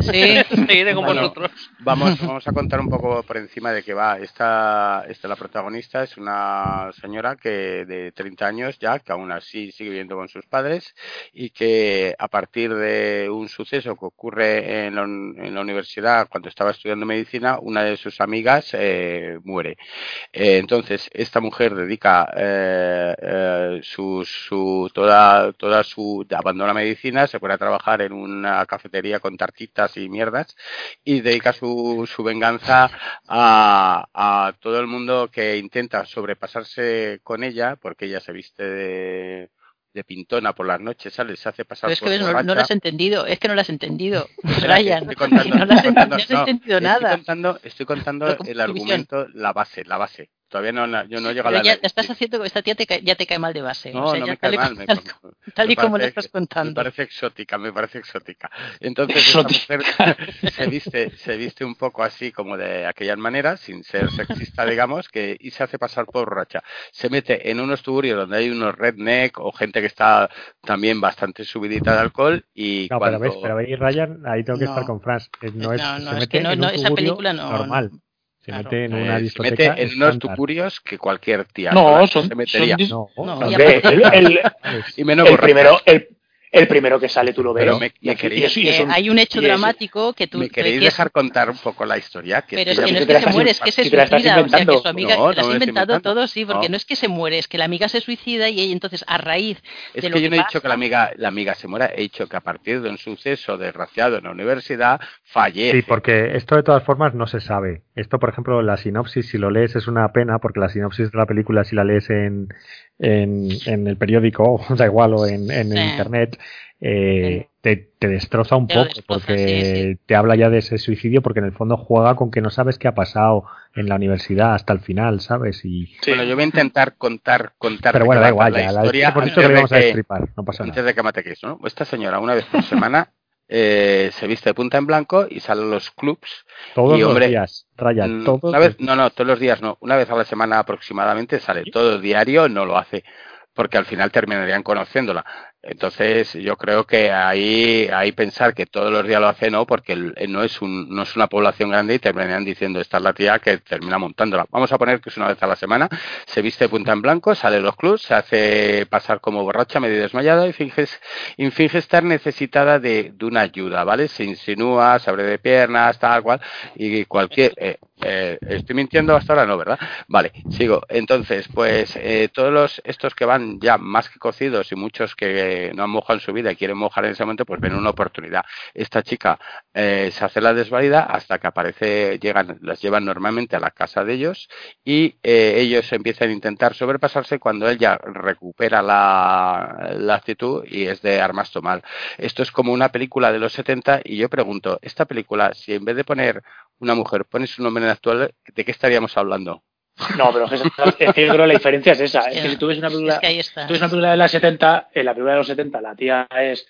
Sí. (laughs) seguiré con Bueno, vosotros. Vamos, (laughs) vamos a contar un poco por encima de qué va. Esta, esta la protagonista es una señora que de 30 años ya, que aún así sigue viviendo con sus padres y que a partir de un suceso que ocurre en la, un- en la universidad cuando estaba estudiando medicina, una de sus amigas eh, muere. Eh, entonces, esta mujer dedica eh, eh, su, su, toda, toda su, abandona medicina, se trabajar en una cafetería con tartitas y mierdas y dedica su, su venganza a, a todo el mundo que intenta sobrepasarse con ella, porque ella se viste de, de pintona por las noches, ¿sale? Se hace pasar Pero es que por ves, no, no lo has entendido, es que no lo has entendido, (laughs) que Ryan. estoy contando, que (laughs) no, lo has, contando- no has no, entendido estoy nada. contando, estoy contando el argumento, la base, la base. Todavía no, yo no llego a Pero la ya estás haciendo que esta tía te cae- ya te cae mal de base. No, o sea, no ya me (laughs) cae mal. como- tal y- tal y me como lo estás que- contando. Me parece exótica, me parece exótica. Entonces esta mujer (laughs) se viste, se viste un poco así como de aquellas maneras, sin ser sexista, digamos, que y se hace pasar por borracha. Se mete en unos tuburios donde hay unos redneck o gente que está también bastante subidita de alcohol y No, cuando... pero ves, pero ahí Ryan, ahí tengo que No. estar con Franz. Eh, No, es, No, se es mete que no- en no, un esa película no- normal. Se Claro. mete en eh, una se discoteca mete en unos tuburios que cualquier tía No, sola son- se metería. son No, No, no, y Hombre, el, el- (laughs) y menos el borracha. primero, el, el primero que sale tú lo ves. Pero me- me queréis- y eso- y Que eso- hay un hecho y dramático que tú ¿Me queréis que es- dejar contar un poco la historia? Que Pero es que no es que se muere, es que se suicida. O sea, que su amiga, No, no has inventado todo, sí, porque No. no. es que se muere, es que la amiga se suicida y ella, entonces a raíz Es de que lo yo que no he dicho que la amiga, la amiga se muera, he dicho que a partir de un suceso desgraciado en la universidad fallece. Sí, porque esto de todas formas no se sabe. Esto, por ejemplo, la sinopsis, si lo lees es una pena, porque la sinopsis de la película, si la lees en, en, en el periódico, o (laughs) da igual, o en, en Sí. internet, eh, te, te destroza un Te poco, porque te habla ya de ese suicidio, porque en el fondo juega con que no sabes qué ha pasado en la universidad hasta el final, ¿sabes? Y, Sí. Bueno, yo voy a intentar contar, contar pero bueno, da igual, la ya, la, historia por antes de vamos a que- destripar, no pasa antes nada. de que matequéis, ¿no? Esta señora una vez por semana eh, se viste de punta en blanco y sale a los clubs Todos y, hombre, los días, Raya, Mm, todos una vez, los días. no, no, todos los días no. Una vez a la semana aproximadamente sale. Todo diario no lo hace, porque al final terminarían conociéndola. Entonces, yo creo que ahí, ahí pensar que todos los días lo hace, no, porque el- no es un, no es una población grande y terminan diciendo esta es la tía que termina montándola. Vamos a poner que es una vez a la semana, se viste punta en blanco, sale de los clubs, se hace pasar como borracha, medio desmayada y finge, finge estar necesitada de, de una ayuda, ¿vale? Se insinúa, se abre de piernas, tal cual, y cualquier, eh, eh, estoy mintiendo hasta ahora, no, ¿verdad? Vale, sigo. Entonces, pues eh, todos los, estos que van ya más que cocidos y muchos que no han mojado en su vida y quieren mojar en ese momento, pues ven una oportunidad. Esta chica eh, se hace la desvalida hasta que aparece, llegan, las llevan normalmente a la casa de ellos y eh, ellos empiezan a intentar sobrepasarse cuando él ya recupera la, actitud y es de armas tomar. Esto es como una película de los 70 y yo pregunto, esta película, si en vez de poner una mujer pones un hombre en actual, ¿de qué estaríamos hablando? No, pero es que, es que yo creo que la diferencia es esa. Es que si tú ves una película, Es que tú ves una película de las 70, en la película de los 70 la tía es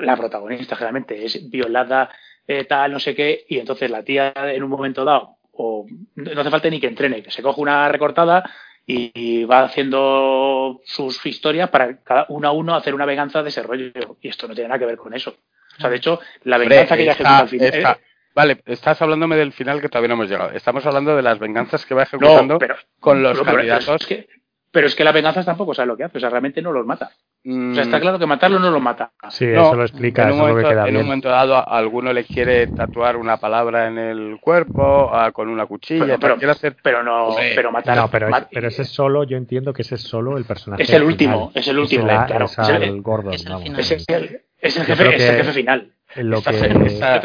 la protagonista generalmente, es violada, eh, tal, no sé qué, y entonces la tía en un momento dado, o no hace falta ni que entrene, que se coge una recortada y, y va haciendo sus historias para cada uno a uno hacer una venganza de ese rollo. Y esto no tiene nada que ver con eso. O sea, de hecho, la Hombre, venganza que ella ejecuta al final. está- eh, Vale, estás hablándome del final que todavía no hemos llegado. Estamos hablando de las venganzas que va ejecutando no, pero, con los pero- pero- pero candidatos. es que, pero es que las venganzas tampoco sabe lo que hace, o sea, realmente no los mata. O sea, está Mm, claro que matarlo no los mata. Sí, No, eso lo explica, en eso un, es lo que momento, queda en un momento dado, a alguno le quiere tatuar una palabra en el cuerpo con una cuchilla. Pero, pero, quiere hacer. pero no, Hombre, pero matar. No, pero, es- mat- pero ese es solo, yo entiendo que ese es solo el personaje. Es el final. último, es el último, la- claro. es el- Gordon, es el final. es, el, es que- jefe final. Lo que,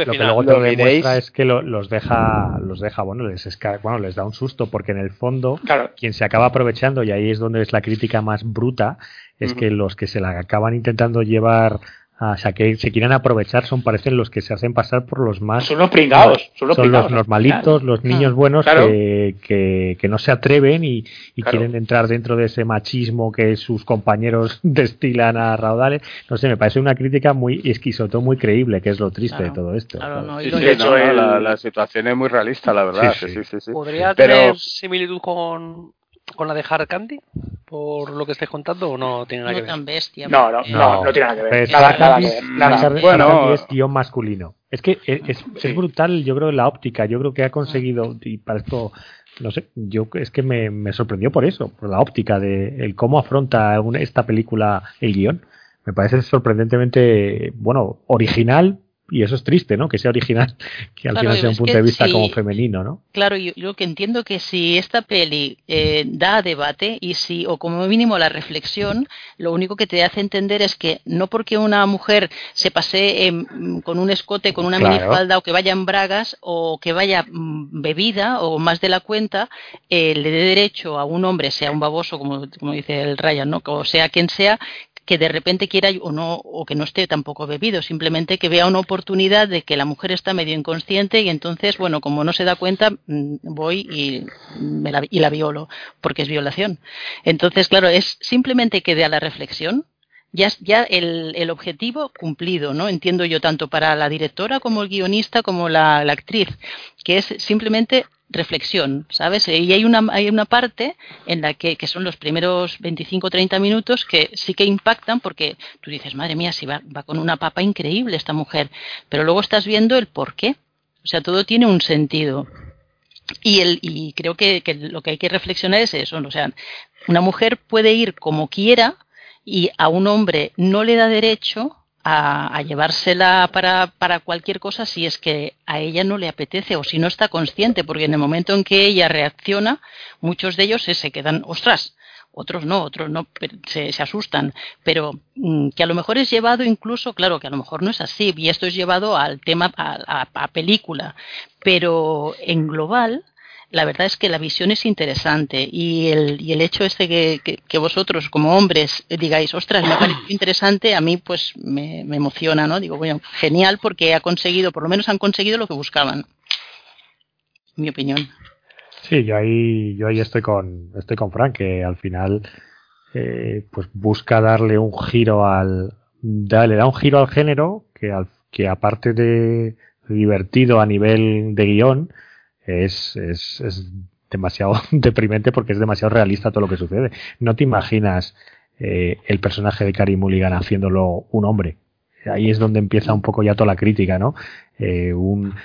lo que luego te Lo demuestra es que lo- los deja, los deja, bueno, les esca- bueno, les da un susto porque en el fondo Claro, quien se acaba aprovechando y ahí es donde es la crítica más bruta es que los que se la acaban intentando llevar, a, o sea, que se quieren aprovechar son parecen los que se hacen pasar por los más son los pringados. Son los, son pringados, los normalitos, los niños buenos Claro. que, que, que no se atreven y, y Claro. quieren entrar dentro de ese machismo que sus compañeros (laughs) destilan a raudales. No sé, me parece una crítica muy esquizoto, muy creíble, que es lo triste Claro. de todo esto. No, y Sí, sí, de hecho, no, no, el- la, la situación es muy realista, la verdad. Sí, Sí, sí. sí, sí, sí. ¿Podría Pero- tener similitud con, con la de Hard Candy? Por lo que estés contando, o no tiene nada no que ver? tan bestia. No, no, no, no tiene nada que ver. Nada, Hard nada Candy que es- ver. Nada. Hard- Bueno. Hard Candy es guion masculino. Es que es, es- Sí. es brutal, yo creo, la óptica. Yo creo que ha conseguido, y para esto, no sé, yo es que me, me sorprendió por eso, por la óptica de el cómo afronta esta película el guion. Me parece sorprendentemente, bueno, original, y eso es triste, ¿no? Que sea original, (laughs) que al Claro, final sea un punto de vista como femenino, ¿no? Claro, yo, yo que entiendo que si esta peli eh, da debate y si, o como mínimo la reflexión, lo único que te hace entender es que no porque una mujer se pase em, con un escote, con una Claro. minifalda o que vaya en bragas o que vaya mm, bebida o más de la cuenta, eh, le dé derecho a un hombre, sea un baboso, como, como dice el Ryan, ¿no? o sea quien sea, que de repente quiera o no o que no esté tampoco bebido, simplemente que vea una oportunidad de que la mujer está medio inconsciente y entonces, bueno, como no se da cuenta, mm, voy y, me la, y la violo, porque es violación. Entonces, claro, es simplemente que dé a la reflexión, ya, ya el, el objetivo cumplido, ¿no? Entiendo yo tanto para la directora como el guionista como la, actriz, que es simplemente reflexión, ¿sabes? Y hay una, hay una parte en la que, que son los primeros 25 30 minutos que sí que impactan porque tú dices, madre mía, si va, va con una papa increíble esta mujer, pero luego estás viendo el por qué. O sea, todo tiene un sentido. Y, el, y creo que, que lo que hay que reflexionar es eso, ¿no? o sea, una mujer puede ir como quiera y a un hombre no le da derecho a, a llevársela para, para cualquier cosa si es que a ella no le apetece o si no está consciente, porque en el momento en que ella reacciona, muchos de ellos se, quedan, ostras, otros no, otros no, se, se asustan, pero mm, que a lo mejor es llevado incluso, claro, que a lo mejor no es así, y esto es llevado al tema, a, a- a película, pero en global, la verdad es que la visión es interesante y el, y el hecho este que, que- vosotros como hombres digáis, ostras, me ha parecido interesante, a mí pues me, me emociona, ¿no? Digo, bueno, genial porque ha conseguido, por lo menos han conseguido lo que buscaban. Mi opinión. Sí, yo ahí, yo ahí estoy con, estoy con Frank, que al final eh, pues busca darle un giro al, da- le da un giro al género que, al, que aparte de divertido a nivel de guion, es, es, es demasiado (laughs) deprimente porque es demasiado realista todo lo que sucede. No te imaginas eh, el personaje de Carey Mulligan haciéndolo un hombre. Ahí es donde empieza un poco ya toda la crítica, ¿no? Eh, un,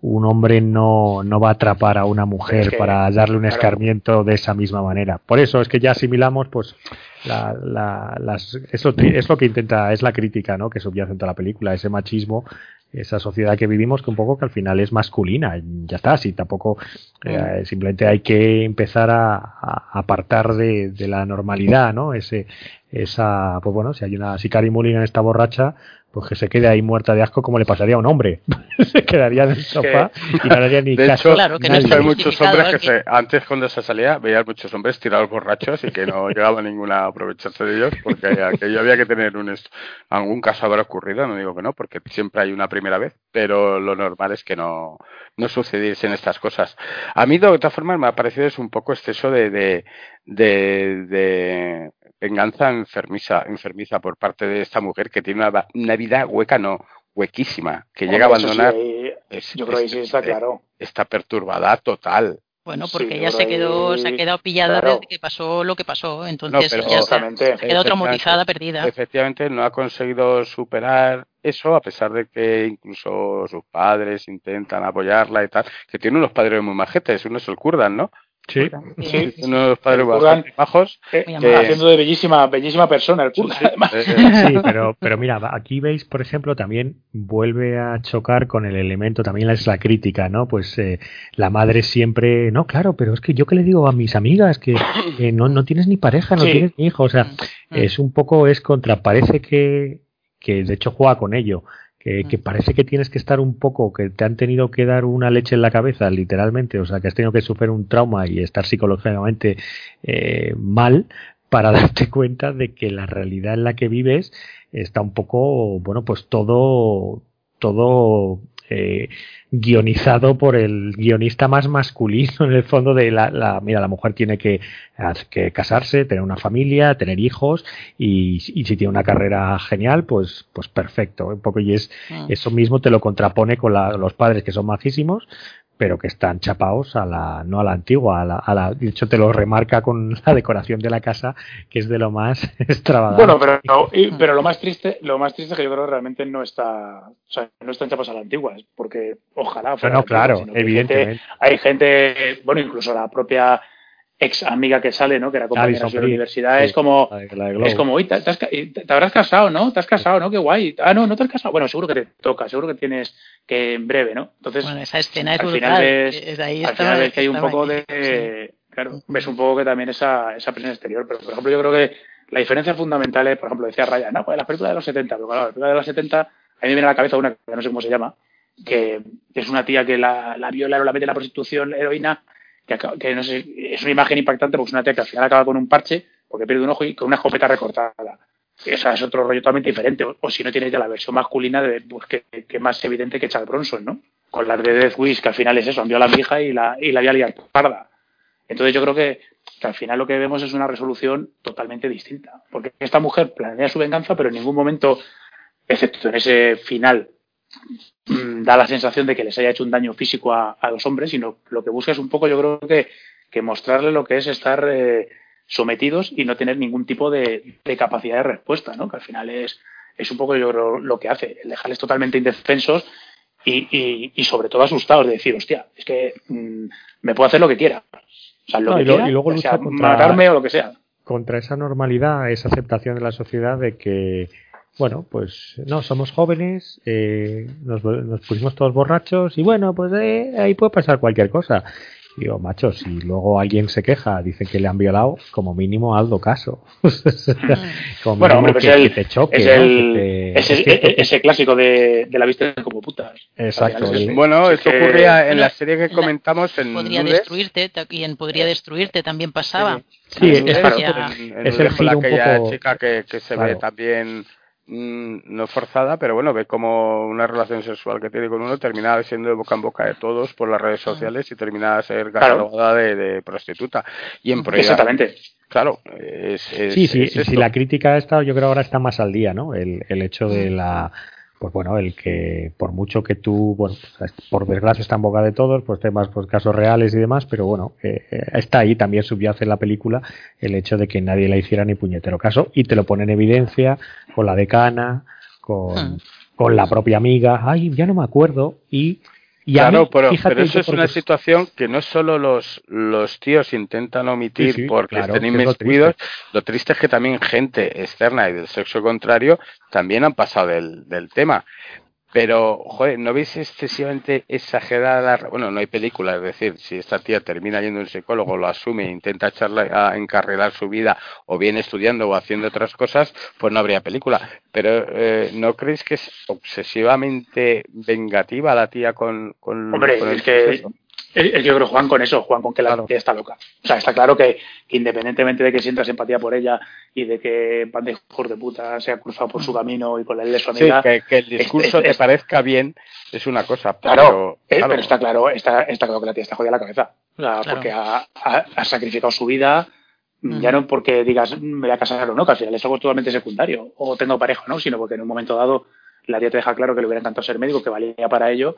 un hombre no, no va a atrapar a una mujer Es que, para darle un claro. escarmiento de esa misma manera. Por eso es que ya asimilamos, pues, la, la, las, es, lo, es lo que intenta, es la crítica, ¿no? Que subyace en toda la película, ese machismo, esa sociedad que vivimos que un poco que al final es masculina. Ya está, si tampoco, eh, simplemente hay que empezar a, a apartar de, de la normalidad, ¿no? Ese, esa, pues bueno, si hay una, si Carey Mulligan está borracha, pues que se quede ahí muerta de asco como le pasaría a un hombre. (laughs) se quedaría en el sofá y no haría ni De caso. hecho, Claro, que no nadie. hay muchos hombres que se, antes cuando se salía veías muchos hombres tirados borrachos y que no (laughs) llegaba ninguna a aprovecharse de ellos porque aquello había que tener un algún caso habrá ocurrido, no digo que no, porque siempre hay una primera vez, pero lo normal es que no, no sucediesen estas cosas. A mí de otra forma me ha parecido es un poco exceso de, de, de, de venganza enfermiza, enfermiza por parte de esta mujer que tiene una, vida hueca, no, huequísima, que llega a sí, abandonar. es- yo creo que sí está eh, claro. está perturbada total. Bueno, porque ella se quedó, ahí- se ha quedado pillada claro. desde que pasó lo que pasó. Entonces pero- ya se, se ha quedado Efectivamente. traumatizada, perdida. Efectivamente, no ha conseguido superar eso, a pesar de que incluso sus padres intentan apoyarla y tal, que tiene unos padres muy majetes, uno es el Kurdan, ¿no? Sí. Sí. Tiene unos padres El Kurgan. bastante bajos. Eh, haciendo de bellísima, bellísima persona el Kurgan, además. (laughs) Eh, Sí, pero, pero mira, aquí veis, por ejemplo, también vuelve a chocar con el elemento, también es la crítica, ¿no? Pues eh, la madre siempre, no, claro, pero es que yo que le digo a mis amigas que, no, no tienes ni pareja, no Sí. tienes ni hijo, o sea, Mm. es un poco, es contra, parece que, que de hecho juega con ello, que, que parece que tienes que estar un poco, que te han tenido que dar una leche en la cabeza, literalmente, o sea, que has tenido que sufrir un trauma y estar psicológicamente eh, mal para (laughs) darte cuenta de que la realidad en la que vives está un poco, bueno, pues todo, todo eh, guionizado por el guionista más masculino en el fondo de la, la mira, la mujer tiene que, que casarse, tener una familia, tener hijos y, y si tiene una carrera genial, pues, pues perfecto. Un poco y es, Mm. eso mismo te lo contrapone con la- los padres que son majísimos, pero que están chapados a la, no a la antigua, a la, a la- de hecho te lo remarca con la decoración de la casa, que es de lo más (laughs) extravagante. Bueno, pero, y- pero lo más triste, lo más triste es que yo creo que realmente no está, o sea, no están chapas a la antigua, porque ojalá No, fuera no, la antigua, claro, hay evidentemente. gente- Hay gente, bueno, incluso la propia ex amiga que sale, ¿no? Que era compañera Alison de la Brie. universidad, Sí, es como, de- de es como, uy, te, te has te- habrás casado, ¿no? Te has casado, ¿no? Qué guay. Ah, no, no te has casado. Bueno, seguro que te toca, seguro que tienes que en breve, ¿no? Entonces, Bueno, esa escena es al brutal. final ves, Es de ahí al final ves que hay un poco magnífico, sí. de, claro, ves un poco que también esa, esa presión exterior, pero por ejemplo yo creo que la diferencia fundamental es, por ejemplo, decía Ryan, no, pues la película de los 70, pero claro, la película de los 70, a mí me viene a la cabeza una que no sé cómo se llama, que, es una tía que la, la viola o la mete en la prostitución, heroína, que, es una imagen impactante porque es una tía que al final acaba con un parche porque pierde un ojo y con una escopeta recortada. Esa es otro rollo totalmente diferente. O, si no tienes ya la versión masculina, de, pues que, que más evidente que Charles Bronson, ¿no? Con las de Death Wish, que al final es eso, violado a mi hija y la, y la voy a liar parda. Entonces yo creo que al final lo que vemos es una resolución totalmente distinta. Porque esta mujer planea su venganza, pero en ningún momento, excepto en ese final, mm, da la sensación de que les haya hecho un daño físico a, a los hombres, sino lo que busca es un poco, yo creo que, que mostrarle lo que es estar eh, sometidos y no tener ningún tipo de, de capacidad de respuesta, ¿no? Que al final es, es un poco yo creo lo que hace, el dejarles totalmente indefensos y, y, y sobre todo asustados de decir, hostia, es que mm, me puedo hacer lo que quiera. O sea, lo No, que y, lo- quiera, y luego sea contra, matarme o lo que sea. contra esa normalidad, esa aceptación de la sociedad de que, bueno, pues no, somos jóvenes, eh, nos, nos pusimos todos borrachos y bueno, pues eh, ahí puede pasar cualquier cosa. Y Digo, macho, si luego alguien se queja, dice que le han violado, como mínimo hazlo caso. (laughs) como Bueno, hombre, pues que, el- que te choque. es el, te- ese, es clásico de, de la vista como putas. Exacto. Es el-. Bueno, esto que- ocurría en la serie que la- comentamos en Podría Nudes. destruirte, ta- y en Podría Destruirte también pasaba. Sí, es claro. En- en Es el giro un aquella poco- chica que, que se ve también no forzada, pero bueno, ve como una relación sexual que tiene con uno termina siendo de boca en boca de todos por las redes sociales y termina a ser Claro. catalogada de, de prostituta. Y en prueba, Exactamente. claro, es, es- Sí, sí, es sí, esto. la crítica está, yo creo ahora está más al día, ¿no? El, el hecho de Mm. la pues bueno, el que por mucho que tú, bueno, por desgracia está en boca de todos, pues temas, pues casos reales y demás, pero bueno, eh, está ahí, también subyace en la película el hecho de que nadie le hiciera ni puñetero caso y te lo pone en evidencia con la decana, con, Hmm. con la propia amiga, ay, ya no me acuerdo, y, y claro, mí, pero, pero eso es porque- una situación que no solo los, los tíos intentan omitir Sí, sí, porque claro, estén lo inmiscuidos, lo triste es que también gente externa y del sexo contrario también han pasado del, del tema. Pero, joder, ¿no veis excesivamente exagerada la... Bueno, no hay película, es decir, si esta tía termina yendo a un psicólogo, lo asume e intenta echarle a encarrilar su vida, o bien estudiando o haciendo otras cosas, pues no habría película. Pero, eh, ¿no creéis que es obsesivamente vengativa la tía con, con, Hombre, con el es que? Es que yo creo que Juan con eso, Juan con que la tía está loca. O sea, está claro que, que independientemente de que sientas empatía por ella y de que pan de hijos de puta se ha cruzado por su camino y con él de su Sí, amiga. que, que el discurso es- te es- parezca bien es una cosa, Claro, pero, eh, claro, pero está claro, está, está claro que la tía está jodida la cabeza. O sea, Claro. porque ha, ha- ha sacrificado su vida, ya no porque digas "Mm, me voy a casar o no, que al final es algo totalmente secundario, o tengo pareja o no, sino porque en un momento dado la tía te deja claro que le hubiera encantado ser médico, que valía para ello,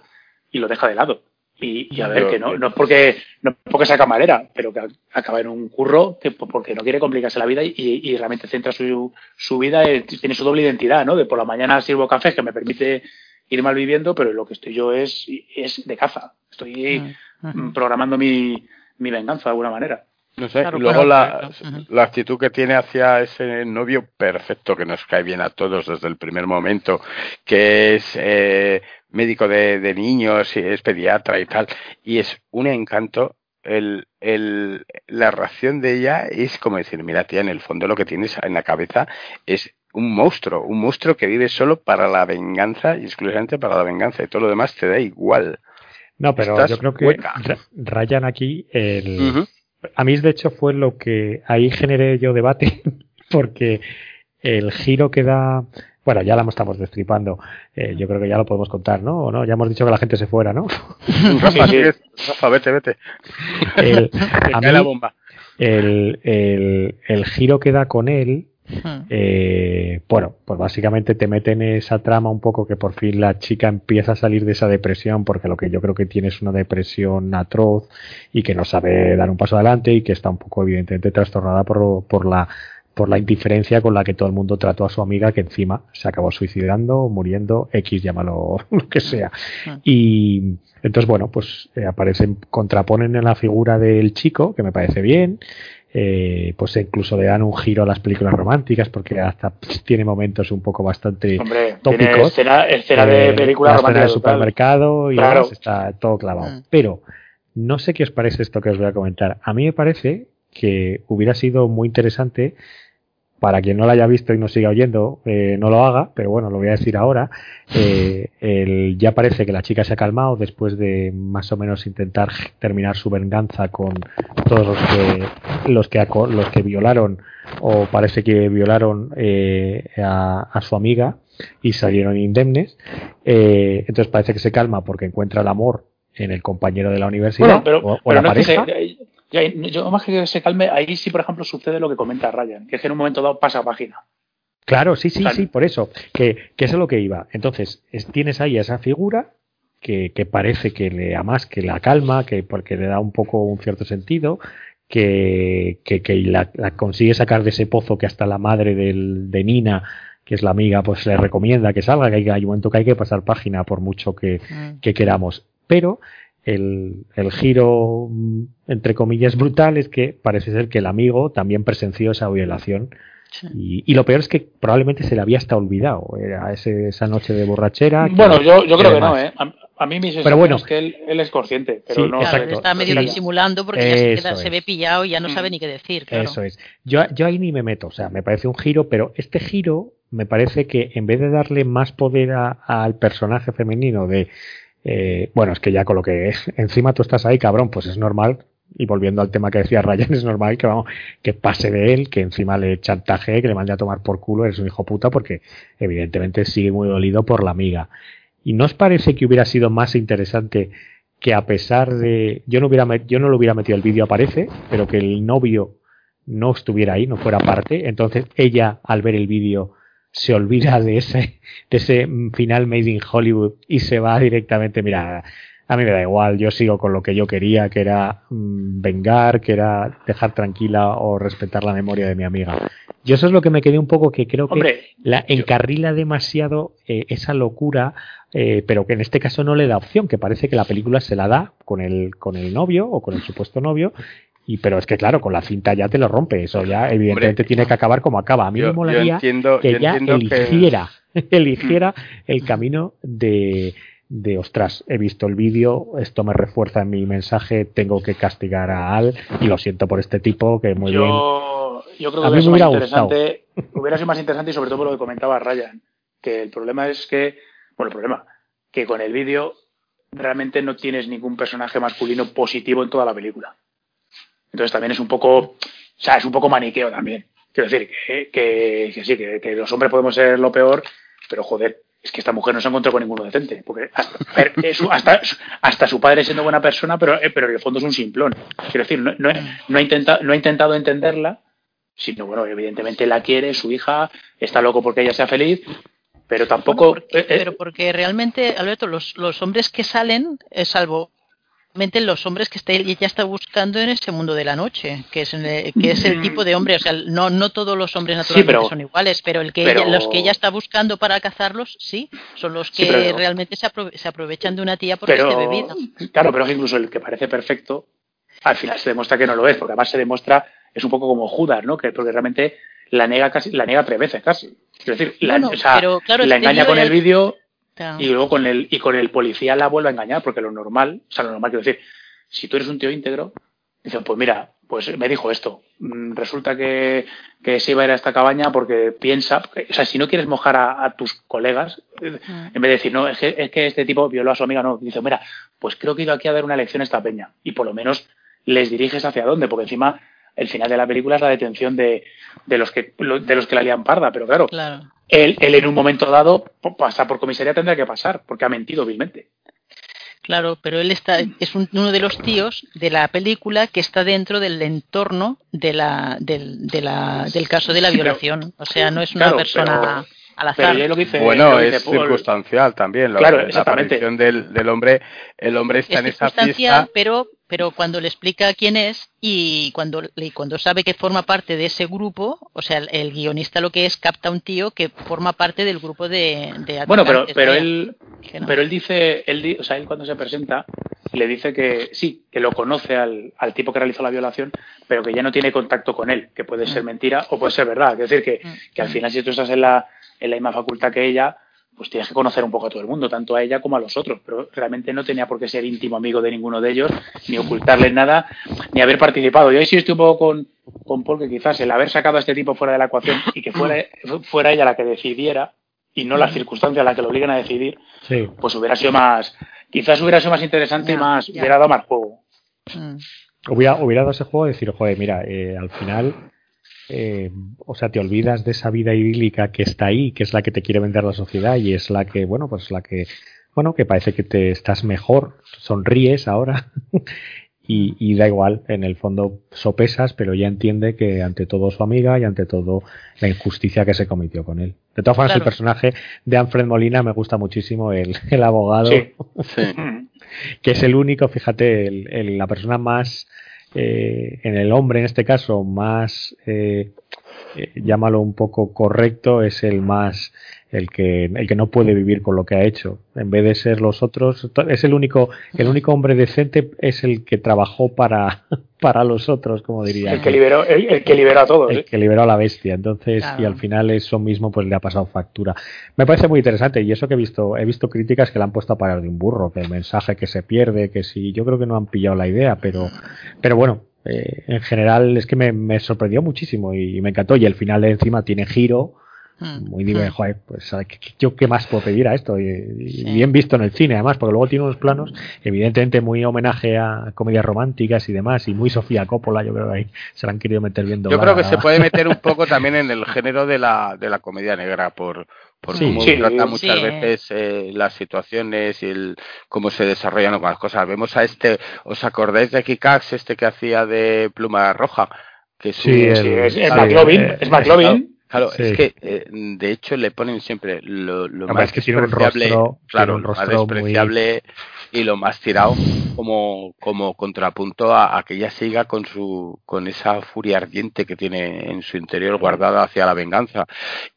y lo deja de lado. Y, y a ver, Yo- que no, no es porque no es porque sea camarera, pero que acaba en un curro que porque no quiere complicarse la vida y, y realmente centra su, su vida, eh, tiene su doble identidad, ¿no? De por la mañana sirvo café que me permite ir mal viviendo, pero lo que estoy yo es, es de caza. Estoy mm, programando mi, mi venganza de alguna manera. No sé. Claro, y luego la, la actitud que tiene hacia ese novio perfecto que nos cae bien a todos desde el primer momento, que es eh, médico de, de niños y es pediatra y tal, y es un encanto. El, el, la reacción de ella es como decir, mira tía, en el fondo lo que tienes en la cabeza es un monstruo, un monstruo que vive solo para la venganza y exclusivamente para la venganza y todo lo demás te da igual. No, pero Estás yo creo que hueca. ra- rayan aquí el... A mí, de hecho, fue lo que ahí generé yo debate, (laughs) porque el giro que da... Bueno, ya la estamos destripando. Eh, yo creo que ya lo podemos contar, ¿no? ¿O no? Ya hemos dicho que la gente se fuera, ¿no? (laughs) Rafa, sí. Rafa, vete, vete. El, (laughs) a cae la mí, bomba. el, el, el giro que da con él, Hmm. eh, bueno, pues básicamente te mete en esa trama un poco que por fin la chica empieza a salir de esa depresión, porque lo que yo creo que tiene es una depresión atroz y que no sabe dar un paso adelante y que está un poco evidentemente trastornada por, por la por la indiferencia con la que todo el mundo trató a su amiga que encima se acabó suicidando, muriendo, X, llámalo (laughs) lo que sea. Y entonces, bueno, pues eh, aparecen, contraponen en la figura del chico, que me parece bien, eh, pues incluso le dan un giro a las películas románticas porque hasta pues, tiene momentos un poco bastante Hombre, tiene tópicos. escena, escena de Eh, película romántica del supermercado y Claro. demás, está todo clavado. Pero no sé qué os parece esto que os voy a comentar. A mí me parece que hubiera sido muy interesante para quien no lo haya visto y no siga oyendo, eh, no lo haga, pero bueno, lo voy a decir ahora. Eh, el- ya parece que la chica se ha calmado después de más o menos intentar terminar su venganza con todos los que los que, los que violaron o parece que violaron eh, a, a su amiga y salieron indemnes. Eh, entonces parece que se calma porque encuentra el amor en el compañero de la universidad Bueno, pero, o, o pero la no es que se- yo más que se calme, ahí sí, por ejemplo, sucede lo que comenta Ryan, que es que en un momento dado pasa página. Claro, sí, sí, Claro. sí, por eso, que, que eso es lo que iba. Entonces, es- tienes ahí a esa figura que, que parece que le amas, que la calma, que porque le da un poco un cierto sentido, que, que, que la, la consigue sacar de ese pozo que hasta la madre del, de Nina, que es la amiga, pues le recomienda que salga, que hay, hay un momento que hay que pasar página por mucho que, que queramos. Pero el, el giro, mm, entre comillas, brutal es que parece ser que el amigo también presenció esa violación. Y, y lo peor es que probablemente se le había hasta olvidado. Era ese- esa noche de borrachera. que- Bueno, yo, yo creo que no. ¿eh? A, a mí mi sensación Pero bueno. es que él, él es consciente, pero Sí, no... Claro, exacto. él está medio Sí. disimulando porque ya se, queda- se ve pillado y ya no sabe Mm. ni qué decir. Claro. Eso es. Yo, yo ahí ni me meto. O sea, me parece un giro, pero este giro me parece que en vez de darle más poder a- al personaje femenino de. Eh, bueno, es que ya con lo que (laughs) encima tú estás ahí, cabrón, pues es normal. Y volviendo al tema que decía Ryan, (laughs) es normal que vamos, que pase de él, que encima le chantaje, que le mande a tomar por culo, eres un hijo puta, porque evidentemente sigue muy dolido por la amiga. ¿Y no os parece que hubiera sido más interesante que a pesar de yo no hubiera yo no lo hubiera metido el vídeo aparece, pero que el novio no estuviera ahí, no fuera parte, entonces ella al ver el vídeo se olvida de ese, de ese final made in Hollywood y se va directamente, mira, a mí me da igual, yo sigo con lo que yo quería, que era mm, vengar, que era dejar tranquila o respetar la memoria de mi amiga. Yo eso es lo que me quedé un poco que creo que la encarrila demasiado eh, esa locura, eh, pero que en este caso no le da opción, que parece que la película se la da con el, con el novio o con el supuesto novio. Y, pero es que claro, con la cinta ya te lo rompe, eso ya evidentemente tiene que acabar como acaba. A mí Yo- me molaría entiendo- que yo ya que- eligiera, (laughs) eligiera el camino de, de ostras, he visto el vídeo, esto me refuerza en mi mensaje, tengo que castigar a Al y lo siento por este tipo que muy bien. yo, yo creo que A mí hubiera sido me más hubiera gustado. interesante, hubiera sido más interesante y sobre todo por lo que comentaba Ryan, que el problema es que, bueno, el problema, que con el vídeo realmente no tienes ningún personaje masculino positivo en toda la película. Entonces también es un poco, o sea, es un poco maniqueo también. Quiero decir que, que, que sí, que, que los hombres podemos ser lo peor, pero joder, es que esta mujer no se ha encontrado con ninguno decente. Porque hasta, hasta, hasta su padre siendo buena persona, pero, eh, pero en el fondo es un simplón. Quiero decir, no, no, no ha intentado, no ha intentado entenderla, sino bueno, evidentemente la quiere, su hija, está loco porque ella sea feliz, pero tampoco. Porque- eh, eh, pero porque realmente, Alberto, los, los hombres que salen, eh, salvo los hombres que está, ella está buscando en ese mundo de la noche, que es, el- que es el tipo de hombre, o sea, no, no todos los hombres naturalmente pero- son iguales, pero el que pero- ella- los que ella está buscando para cazarlos, sí, son los Sí, que pero- realmente se, aprove- se aprovechan de una tía porque pero, es de bebida. Claro, pero incluso el que parece perfecto, al final se demuestra que no lo es, porque además se demuestra, es un poco como Judas, ¿no? Que porque realmente la niega casi, la niega tres veces casi. Es decir, la, Bueno, o sea, pero claro, la este engaña con el vídeo Claro. y luego con el, y con el policía la vuelve a engañar, porque lo normal, o sea, lo normal quiero decir, si tú eres un tío íntegro, dicen, pues mira, pues me dijo esto, mm, resulta que, que se iba a ir a esta cabaña porque piensa, o sea, si no quieres mojar a, a tus colegas, Mm. en vez de decir, no, es que, es que este tipo violó a su amiga, no, dice, mira, pues creo que he ido aquí a dar una lección a esta peña, y por lo menos les diriges hacia dónde, porque encima el final de la película es la detención de, de los que de los que la lían parda, pero claro, Claro. Él, él en un momento dado pasa por comisaría tendrá que pasar, porque ha mentido vilmente. Claro, pero él está es un- uno de los tíos de la película que está dentro del entorno de la, del, de la, del caso de la violación. o sea, no es una Claro, persona pero- al Pero lo que dice, Bueno, lo que es Paul- circunstancial también. lo- Claro, la exactamente. aparición del, del hombre, el hombre está es en esa circunstancial, fiesta. pero pero cuando le explica quién es y cuando y cuando sabe que forma parte de ese grupo, o sea, el, el guionista lo que es capta un tío que forma parte del grupo de, de Bueno, pero, pero él, no. pero él dice, él, o sea, él cuando se presenta le dice que sí, que lo conoce al, al tipo que realizó la violación, pero que ya no tiene contacto con él, que puede ser mentira o puede ser verdad. Es decir, que, que al final si tú estás en la, en la misma facultad que ella, pues tienes que conocer un poco a todo el mundo, tanto a ella como a los otros, pero realmente no tenía por qué ser íntimo amigo de ninguno de ellos, ni ocultarles nada, ni haber participado. Yo ahí sí estoy un poco con, con Paul que quizás el haber sacado a este tipo fuera de la ecuación y que fuera, fuera ella la que decidiera y no las circunstancias a las que lo obligan a decidir, Sí. pues hubiera sido más, quizás hubiera sido más interesante y más, ya. hubiera dado más juego. Mm. Hubiera, hubiera dado ese juego de decir, joder, mira, eh, al final, eh, o sea, te olvidas de esa vida idílica que está ahí, que es la que te quiere vender la sociedad y es la que, bueno, pues la que, bueno, que parece que te estás mejor, sonríes ahora (laughs) y, y da igual, en el fondo sopesas, pero ya entiende que ante todo su amiga y ante todo la injusticia que se cometió con él. De todas formas, el personaje de Alfred Molina me gusta muchísimo, el, (laughs) el abogado Sí. Sí. (laughs) Que es el único, fíjate, el- el- la persona más, eh, en el hombre en este caso, más, eh, eh, llámalo un poco correcto, es el más, el que, el que no puede vivir con lo que ha hecho. En vez de ser los otros, es el único, el único hombre decente es el que trabajó para, (laughs) para los otros, como diría. El que liberó, el, el que liberó a todos. El ¿eh? que liberó a la bestia. Entonces, Claro. y al final eso mismo pues le ha pasado factura. Me parece muy interesante y eso que he visto, he visto críticas que le han puesto a parar de un burro, que el mensaje que se pierde, que sí, yo creo que no han pillado la idea, pero, pero bueno, eh, en general es que me, me sorprendió muchísimo y, me encantó y el final de encima tiene giro. Mm. Muy dime, Mm. joder, pues ¿sabes qué- qué- yo qué más puedo pedir a esto y, y Sí. bien visto en el cine además, porque luego tiene unos planos evidentemente muy homenaje a comedias románticas y demás y muy Sofía Coppola, yo creo que ahí se la han querido meter bien Yo creo que se puede meter un (laughs) poco también en el género de la, de la comedia negra por, por Sí. cómo Sí. trata muchas Sí. veces eh, las situaciones y el, cómo se desarrollan algunas cosas. Vemos a este, ¿os acordáis de Kikax, este que hacía de pluma roja? Que es Sí, un- el- Sí, es, es sí, McLovin, eh, es McLovin. Claro, Sí. es que eh, de hecho le ponen siempre lo, lo más es que tiene un despreciable, tiene claro, un lo más rostro muy- y lo más tirado como, como contrapunto a, a que ella siga con su con esa furia ardiente que tiene en su interior guardada hacia la venganza.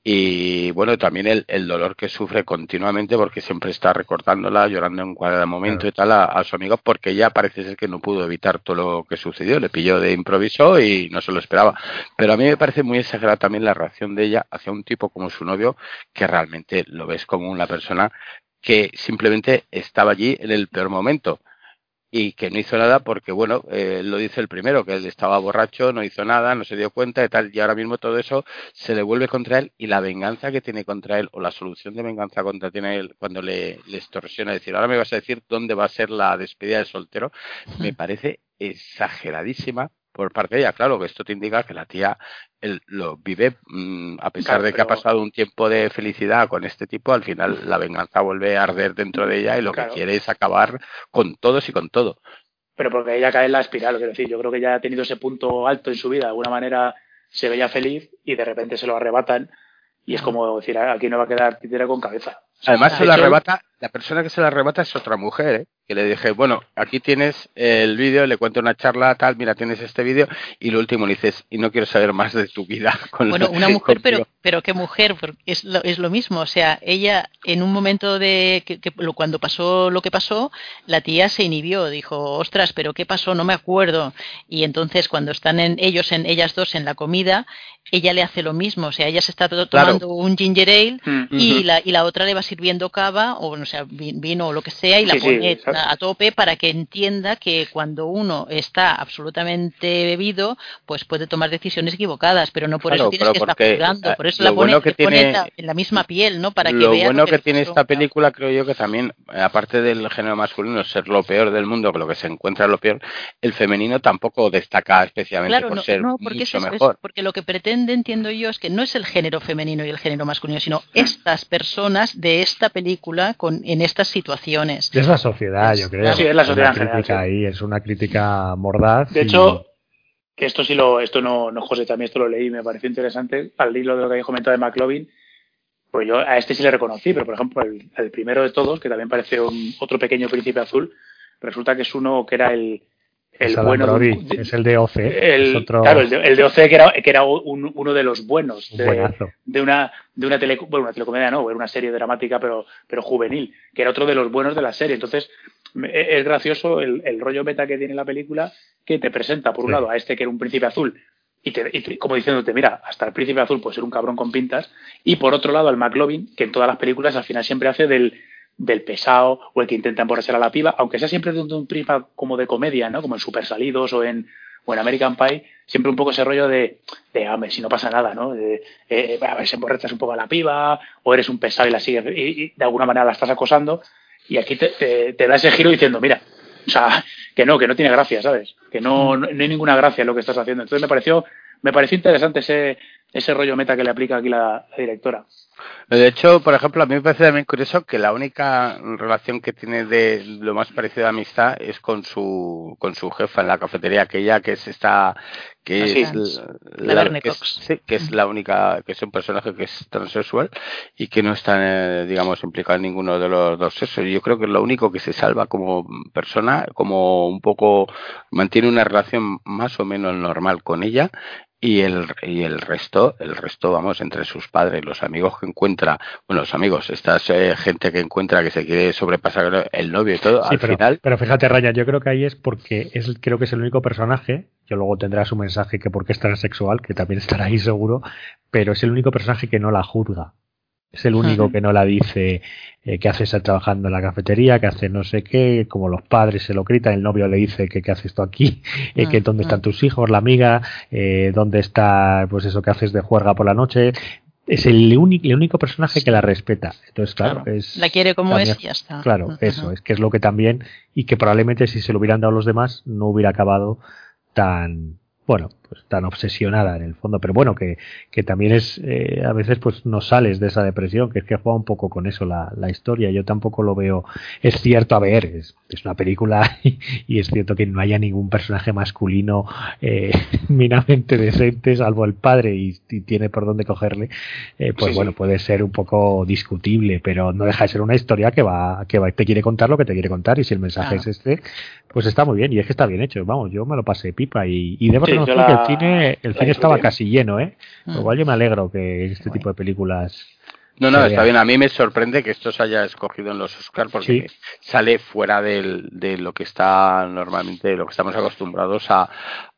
Y bueno también el, el dolor que sufre continuamente porque siempre está recordándola llorando en cada momento y tal a, a su amigo porque ella parece ser que no pudo evitar todo lo que sucedió. Le pilló de improviso y no se lo esperaba. Pero a mí me parece muy exagerada también la reacción de ella hacia un tipo como su novio que realmente lo ves como una persona que simplemente estaba allí en el peor momento. Y que no hizo nada porque, bueno, eh, lo dice el primero, que él estaba borracho, no hizo nada, no se dio cuenta y tal, y ahora mismo todo eso se le vuelve contra él y la venganza que tiene contra él o la solución de venganza contra tiene él cuando le, le extorsiona, decir, ahora me vas a decir dónde va a ser la despedida de soltero, me (laughs) parece exageradísima por parte de ella. Claro que esto te indica que la tía lo vive, mm, a pesar Claro, de que ha pasado un tiempo de felicidad con este tipo, al final la venganza vuelve a arder dentro de ella y lo Claro. que quiere es acabar con todos y con todo. pero porque ella cae en la espiral, quiero decir, yo creo que ya ha tenido ese punto alto en su vida, de alguna manera se veía feliz y de repente se lo arrebatan y es como decir, "Ah, aquí no va a quedar títera con cabeza. Además, De se la arrebata, la persona que se la arrebata es otra mujer, ¿eh? que le dije, bueno, aquí tienes el vídeo, le cuento una charla, tal, mira, tienes este vídeo, y lo último le dices, y no quiero saber más de tu vida. (laughs) Con Bueno, una mujer, pero, contigo". pero qué mujer, porque es lo, es lo mismo. O sea, ella en un momento de que, que lo- cuando pasó lo que pasó, la tía se inhibió, dijo, ostras, pero qué pasó, no me acuerdo. Y entonces cuando están en ellos, en ellas dos en la comida, ella le hace lo mismo. O sea, ella se está Claro. tomando un ginger ale Mm. y, la, y la otra le va sirviendo cava o no sé, vi- vino o lo que sea y la Sí, pone a, a tope para que entienda que cuando uno está absolutamente bebido, pues puede tomar decisiones equivocadas, pero no por Claro, eso tienes que estar porque, juzgando, por eh, eso lo la pone, bueno que le pone en la- en la misma piel, ¿no? Para que lo vea bueno que tiene esta película, creo yo que también, eh, aparte del género masculino ser lo peor del mundo, que lo que se encuentra lo peor, el femenino tampoco destaca especialmente Claro, por no, ser no, porque, mucho es mejor. porque lo que pretende, entiendo yo, es que no es el género femenino y el género masculino, sino estas personas de esta película con, en estas situaciones. Es la sociedad, yo creo. Sí, es la sociedad Una en general, crítica sí. ahí, es una crítica mordaz. De y- hecho, que esto sí lo, esto no, no José, también esto lo leí, me pareció interesante, al hilo de lo que había comentado de McLovin, pues yo a este sí le reconocí, pero por ejemplo, el, el primero de todos, que también parece un, otro pequeño príncipe azul, resulta que es uno que era el, el bueno de un- Brody, de- es el de OC. el, otro Claro, el de, el de OC, que era, que era un- uno de los buenos de, una de una, tele, bueno, una telecomedia, no, era una serie dramática, pero, pero juvenil, que era otro de los buenos de la serie. Entonces, e, es gracioso el, el rollo meta que tiene la película, que te presenta, por un Sí. lado, a este que era un príncipe azul, y, te, y te- como diciéndote, mira, hasta el príncipe azul puede ser un cabrón con pintas, y por otro lado, al McLovin, que en todas las películas al final siempre hace del, del pesado o el que intenta emborrachar a la piba, aunque sea siempre de un, prisma como de comedia, ¿no? Como en Super Salidos o en, American Pie, siempre un poco ese rollo de, de si no pasa nada, ¿no? De, eh, a ver, si emborrachas un poco a la piba, o eres un pesado y la sigues, y, de alguna manera la estás acosando, y aquí te, da ese giro diciendo, mira, o sea, que no, que no tiene gracia, ¿sabes? Que no, no, no hay ninguna gracia en lo que estás haciendo. Entonces me pareció, me pareció interesante ese, ese rollo meta que le aplica aquí la directora. De hecho, por ejemplo, a mí me parece también curioso que la única relación que tiene de lo más parecido a amistad es con su con su jefa en la cafetería, aquella que es esta que es La que es, sí, que es la única que es un personaje que es transexual y que no está eh, digamos implicado en ninguno de los dos sexos. Y Yo creo que es lo único que se salva como persona, como un poco mantiene una relación más o menos normal con ella y el, y el resto, el resto, vamos, entre sus padres, los amigos que encuentra, bueno, los amigos, esta gente que encuentra que se quiere sobrepasar el novio y todo, Sí, al pero, final, pero fíjate, Raya, yo creo que ahí es porque es, creo que es el único personaje, que luego tendrá su mensaje que porque es transexual, que también estará ahí seguro, pero es el único personaje que no la juzga. Es el único que no la dice eh, que hace estar trabajando en la cafetería, que hace no sé qué, como los padres se lo gritan, el novio le dice que qué haces tú aquí, (laughs) eh, que Mm, dónde están mm. tus hijos, la amiga, eh, dónde está pues eso que haces de juerga por la noche. Es el, único el único personaje que la respeta. Entonces, claro, Claro. es La quiere como también- es y ya está. Claro, eso es que es lo que también y que probablemente si se lo hubieran dado los demás no hubiera acabado tan bueno, pues tan obsesionada en el fondo, pero bueno, que, que también es, eh, a veces pues no sales de esa depresión, que es que juega un poco con eso la, la historia, yo tampoco lo veo, es cierto, a ver, es, es una película (laughs) y, y es cierto que no haya ningún personaje masculino eh, (laughs) minamente decente, salvo el padre, y, y tiene por dónde cogerle, eh, pues Sí, bueno, sí. puede ser un poco discutible, pero no deja de ser una historia que va, que va, te quiere contar lo que te quiere contar, y si el mensaje Claro. es este, pues está muy bien, y es que está bien hecho, vamos, yo me lo pasé pipa, y, y debo Sí, reconocer la- que el cine, el cine estaba casi lleno, ¿eh? Mm. Igual yo me alegro que este tipo de películas... No, no, está bien. A mí me sorprende que esto se haya escogido en los Oscars porque Sí. sale fuera del, de lo que está normalmente, lo que estamos acostumbrados a,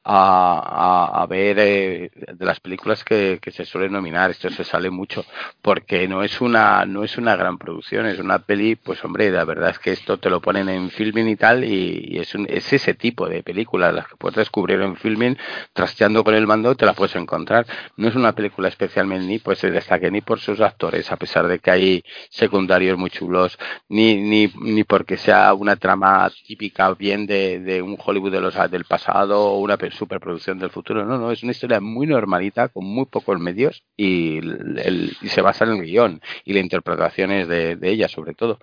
a, a- a ver eh, de las películas que, que se suelen nominar. Esto se sale mucho porque no es una no es una gran producción, es una peli, pues hombre, la verdad es que esto te lo ponen en filming y tal y, es, un- es ese tipo de películas las que puedes descubrir en filming, trasteando con el mando te la puedes encontrar. No es una película especialmente ni pues se destaque ni por sus actores, a pesar de que hay secundarios muy chulos, ni, ni, ni porque sea una trama típica bien de, de un Hollywood de los, del pasado o una pe- superproducción del futuro. No, no, es una historia muy normalita, con muy pocos medios y, el- y se basa en el guion y las interpretaciones de, de ella, sobre todo.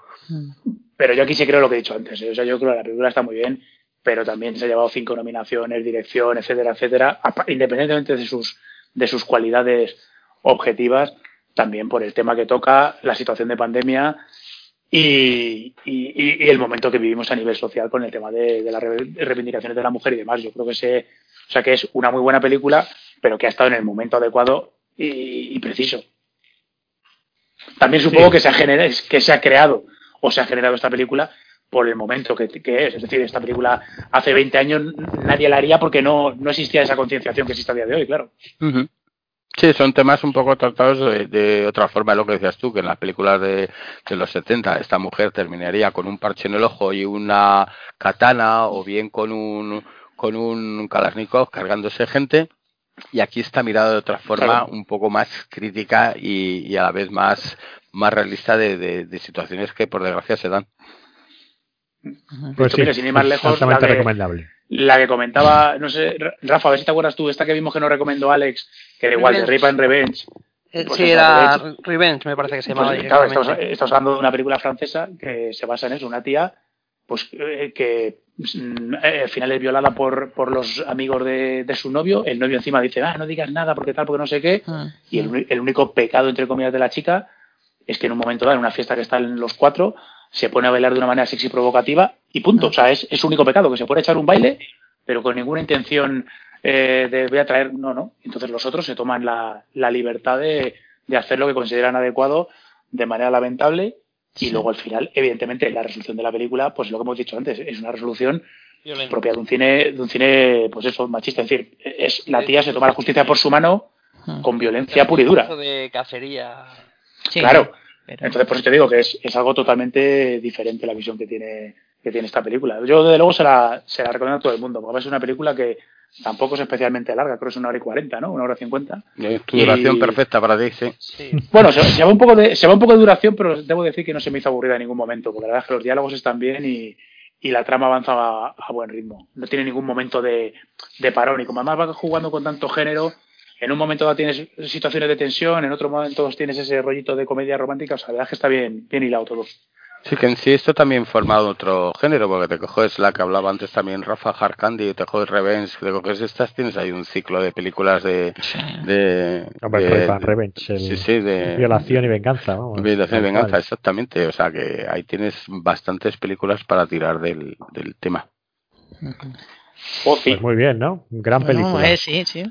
Pero yo aquí sí creo lo que he dicho antes. ¿eh? O sea, yo creo que la película está muy bien, pero también se ha llevado cinco nominaciones, dirección, etcétera, etcétera, independientemente de sus, de sus cualidades objetivas, también por el tema que toca, la situación de pandemia y, y- el momento que vivimos a nivel social con el tema de, de las re- reivindicaciones de la mujer y demás. Yo creo que, se, o sea, que es una muy buena película, pero que ha estado en el momento adecuado y, y preciso. También supongo Sí. que, se ha genera- que se ha creado o se ha generado esta película por el momento que, que es. Es decir, esta película hace 20 años nadie la haría porque no, no existía esa concienciación que existe a día de hoy, claro. Sí, son temas un poco tratados de, de otra forma, lo que decías tú, que en las películas de, de los 70 esta mujer terminaría con un parche en el ojo y una katana o bien con un, con un Kalashnikov cargándose gente. Y aquí está mirado de otra forma, Claro. un poco más crítica y, y a la vez más, más realista de, de- de situaciones que por desgracia se dan. Pues Esto, mira, sin ir más lejos, la de- recomendable. La que comentaba, no sé, Ra- Rafa, a ver si te acuerdas tú, esta que vimos que nos recomendó Alex, que era igual, de. Rape and Revenge. Eh, Pues sí, era. Revenge, me parece que se llamaba Pues, claro, estamos, hablando de una película francesa que se basa en eso, una tía pues eh, que mm, eh, al final es violada por, por los amigos de, de su novio, el novio encima dice, ah, no digas nada porque tal, porque no sé qué, Mm. y el, el único pecado, entre comillas, de la chica es que en un momento dado, en una fiesta que están los cuatro, se pone a bailar de una manera sexy provocativa y punto. O sea, es, es su único pecado, que se puede echar un baile, pero con ninguna intención eh, de voy a traer, no, no. Entonces los otros se toman la, la libertad de, de hacer lo que consideran adecuado de manera lamentable y luego al final, evidentemente, la resolución de la película, pues lo que hemos dicho antes, es una resolución propia de un cine, de un cine, pues eso, machista. Es decir, es la tía se toma la justicia por su mano con violencia pura y dura. De cacería. Sí, Claro. pero- Entonces, por eso te digo que es, es algo totalmente diferente la visión que tiene, que tiene esta película. Yo, desde luego, se la, se la recomiendo a todo el mundo, porque es una película que tampoco es especialmente larga, creo que es una hora y cuarenta, ¿no? Una hora y cincuenta. Eh, Tu Y- duración perfecta para ti, sí. Sí. Bueno, se, se va un poco de, se va un poco de duración, pero debo decir que no se me hizo aburrida en ningún momento, porque la verdad es que los diálogos están bien y, y la trama avanza a, a buen ritmo. No tiene ningún momento de, de parón. Y como además va jugando con tanto género, en un momento dado tienes situaciones de tensión, en otro momento tienes ese rollito de comedia romántica, o sea, la verdad es que está bien, bien hilado todo. Sí, que en sí esto también forma otro género, porque te coges la que hablaba antes también Rafa Hard Candy, te coges Revenge, te coges estas, tienes ahí un ciclo de películas de... de, Hombre, de- Revenge, el- sí, sí, de... Violación y venganza, vamos. Violación y venganza, cual. exactamente. O sea que ahí tienes bastantes películas para tirar del, del tema. Oh, sí. Pues muy bien, ¿no? Gran Bueno, película. eh, sí, sí.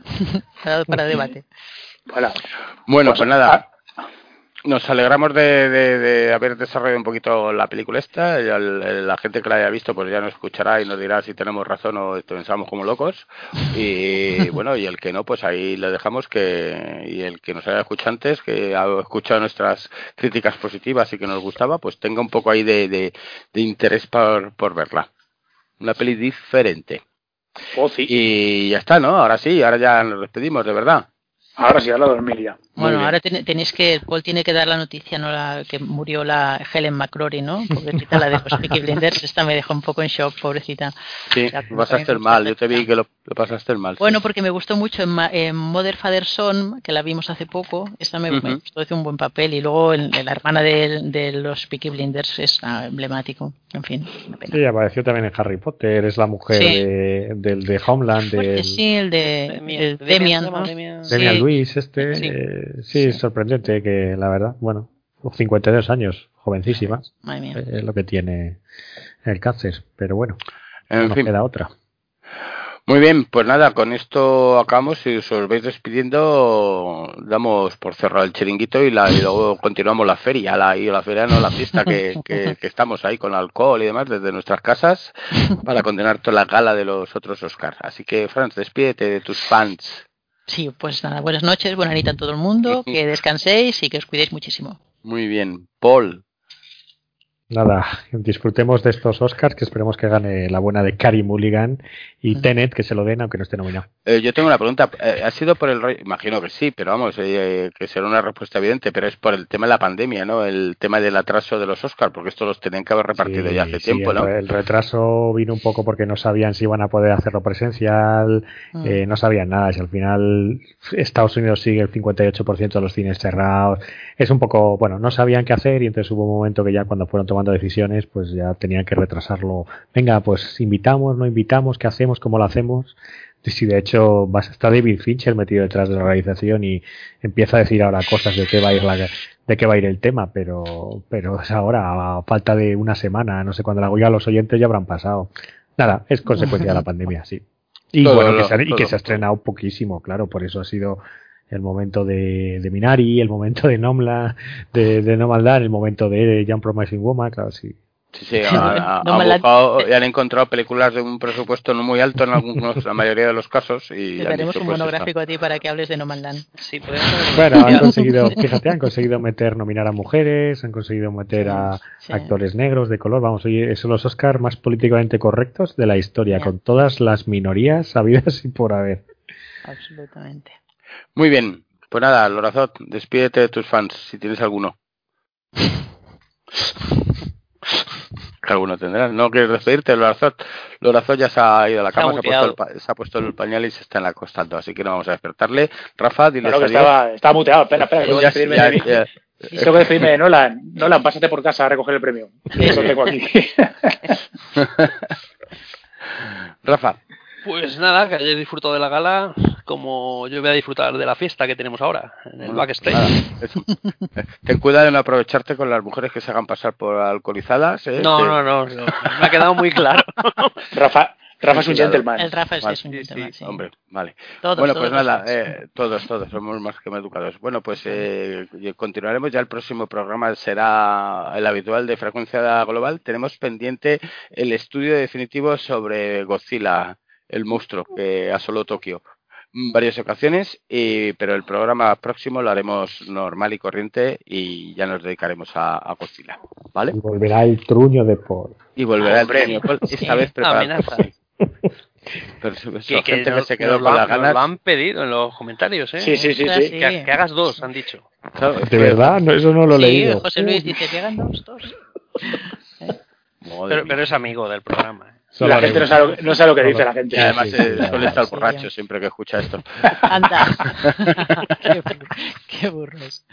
para, (laughs) para debate. Voilà. Bueno, Pues, pues nada. Nos alegramos de, de- de haber desarrollado un poquito la película esta. el- la gente que la haya visto pues ya nos escuchará y nos dirá si tenemos razón o pensamos como locos. Y (laughs) bueno, y el que no, pues ahí le dejamos que... Y el que nos haya escuchado antes, que ha escuchado nuestras críticas positivas y que nos gustaba, pues tenga un poco ahí de interés por, por verla. Una peli diferente. oh, sí. Y ya está, ¿no? Ahora sí, ahora ya nos despedimos, de verdad. Ahora sí, ahora dormir ya. Bueno, ahora ten- tenéis que, Paul tiene que dar la noticia, ¿no? La, que murió la Helen McCrory, ¿no? (laughs) Pobrecita, la de los Peaky Blinders. Esta me dejó un poco en shock, pobrecita. Sí, lo pasaste también mal. Yo te vi que lo, lo pasaste mal. sí. Bueno, porque me gustó mucho en, en Mother Father Son, que la vimos hace poco. Esta me, me Ujú. gustó, hizo un buen papel. Y luego en, en la hermana de, de los Peaky Blinders es ah, emblemático. En fin, una pena. Sí, apareció también en Harry Potter, es la mujer Sí. de, del de Homeland, del sí, el de Demian, el Demian, Demian, ¿se llama ¿no? Demian? Demian Sí. Lewis, este. Sí. Eh, sí, sorprendente que la verdad, bueno, 52 años, jovencísima, Madre mía. es lo que tiene el cáncer, pero bueno, no En nos fin. queda otra. Muy bien, pues nada, con esto acabamos. Si os vais despidiendo, damos por cerrado el chiringuito y, la, y luego (laughs) continuamos la feria, la, y la feria no, la fiesta que, que, que estamos ahí con alcohol y demás desde nuestras casas para continuar toda la gala de los otros Oscars. Así que, Franz, despídete de tus fans. Sí, pues nada, buenas noches, buena nit a todo el mundo, (laughs) que descanséis y que os cuidéis muchísimo. Muy bien, Paul. Nada, disfrutemos de estos Oscars, que esperemos que gane la buena de Carrie Mulligan y. Tenet, que se lo den, aunque no esté nominado. Eh, yo tengo una pregunta. Eh, ¿Ha sido por el rollo? Imagino que sí, pero vamos, eh, que será una respuesta evidente, pero es por el tema de la pandemia, ¿no? El tema del atraso de los Oscars, porque esto los tenían que haber repartido Sí, ya hace sí, tiempo, ¿no? el retraso vino un poco porque no sabían si iban a poder hacerlo presencial, Mm. eh, no sabían nada. Si al final Estados Unidos sigue el 58% de los cines cerrados, es un poco, bueno, no sabían qué hacer y entonces hubo un momento que ya cuando fueron tomando decisiones, pues ya tenían que retrasarlo. Venga, pues invitamos, no invitamos, ¿qué hacemos? ¿Cómo lo hacemos? Y Si de hecho está David Fincher metido detrás de la realización y empieza a decir ahora cosas de qué va a ir la, de qué va a ir el tema, pero, pero es ahora, a falta de una semana, no sé cuándo la oiga los oyentes ya habrán pasado. Nada, es consecuencia de la (laughs) pandemia, sí. Y Todo, bueno, que se, ha- y que se ha estrenado poquísimo, claro, por eso ha sido el momento de, de Minari, el momento de Nomla, de, de No Maldad, el momento de Young Promising Woman, claro, sí. Sí, sí, ha- ha- No buscado y han encontrado películas de un presupuesto no muy alto en algunos, la mayoría de los casos y Te han daremos dicho, un pues, monográfico a ti para que hables de No Man's Land. Sí, Bueno, han conseguido, fíjate, han conseguido meter, nominar a mujeres, han conseguido meter a Sí. actores negros de color, vamos, oye, son los Oscars más políticamente correctos de la historia, con todas las minorías habidas y por haber. Absolutamente. Muy bien, pues nada, Lorazot, despídete de tus fans, si tienes alguno. Que (laughs) alguno tendrás. ¿No quieres despedirte, Lorazot? Lorazot ya se ha ido a la Se ha cama, se ha, puesto el, pa- se ha puesto el pañal y se está acostando, así que no vamos a despertarle. Rafa, diles Claro que estaba, estaba muteado. Espera, espera, tengo que despedirme ya- de mí. ya- Tengo que despedirme de Nolan. Nolan, pásate por casa a recoger el premio. Eso tengo aquí. (laughs) (laughs) Rafa, Pues nada, que hayáis disfrutado de la gala como yo voy a disfrutar de la fiesta que tenemos ahora en el backstage. nada, eso. ten cuidado de no aprovecharte con las mujeres que se hagan pasar por alcoholizadas. ¿eh? No, no, no, no, me ha quedado muy claro. (laughs) Rafa, Rafa es un gentleman. El Rafa es, Vale, es un gentleman, sí, sí. Hombre, vale. Todos, bueno, todos pues nada, eh, todos, todos somos más que educados. Bueno, pues eh, continuaremos. Ya el próximo programa será el habitual de frecuencia global. Tenemos pendiente el estudio definitivo sobre Godzilla, el monstruo que asoló Tokio. En varias ocasiones, y, pero el programa próximo lo haremos normal y corriente y ya nos dedicaremos a, a Godzilla. ¿Vale? Y volverá el truño de Paul. Y volverá Hombre. el premio, esta Sí. vez preparado. Amenaza. Pero eso- eso, Que, que gente que se quedó con lo, las ganas. lo han pedido en los comentarios, ¿eh? Sí, sí, sí, sí. Que, que hagas dos, han dicho. Claro, ¿De que- verdad? No, eso no lo he Sí, leído. José Luis dice, ¿llegan dos, dos? Madre Pero, pero es amigo del programa. ¿eh? Solo La gente no sabe, lo, no sabe lo que Solo- dice la gente. Y además Sí, sí, suele estar sí, borracho ya. siempre que escucha esto. Anda. (laughs) qué, qué burros.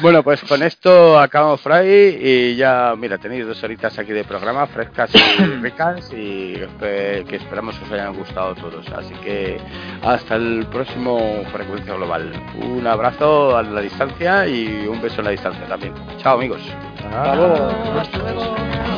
Bueno, pues con esto acabamos Fray y ya, mira, tenéis dos horitas aquí de programa frescas y (coughs) ricas y que esperamos que os hayan gustado todos. Así que hasta el próximo Frecuencia Global. Un abrazo a la distancia y un beso a la distancia también. Chao amigos. Ah. Hasta luego.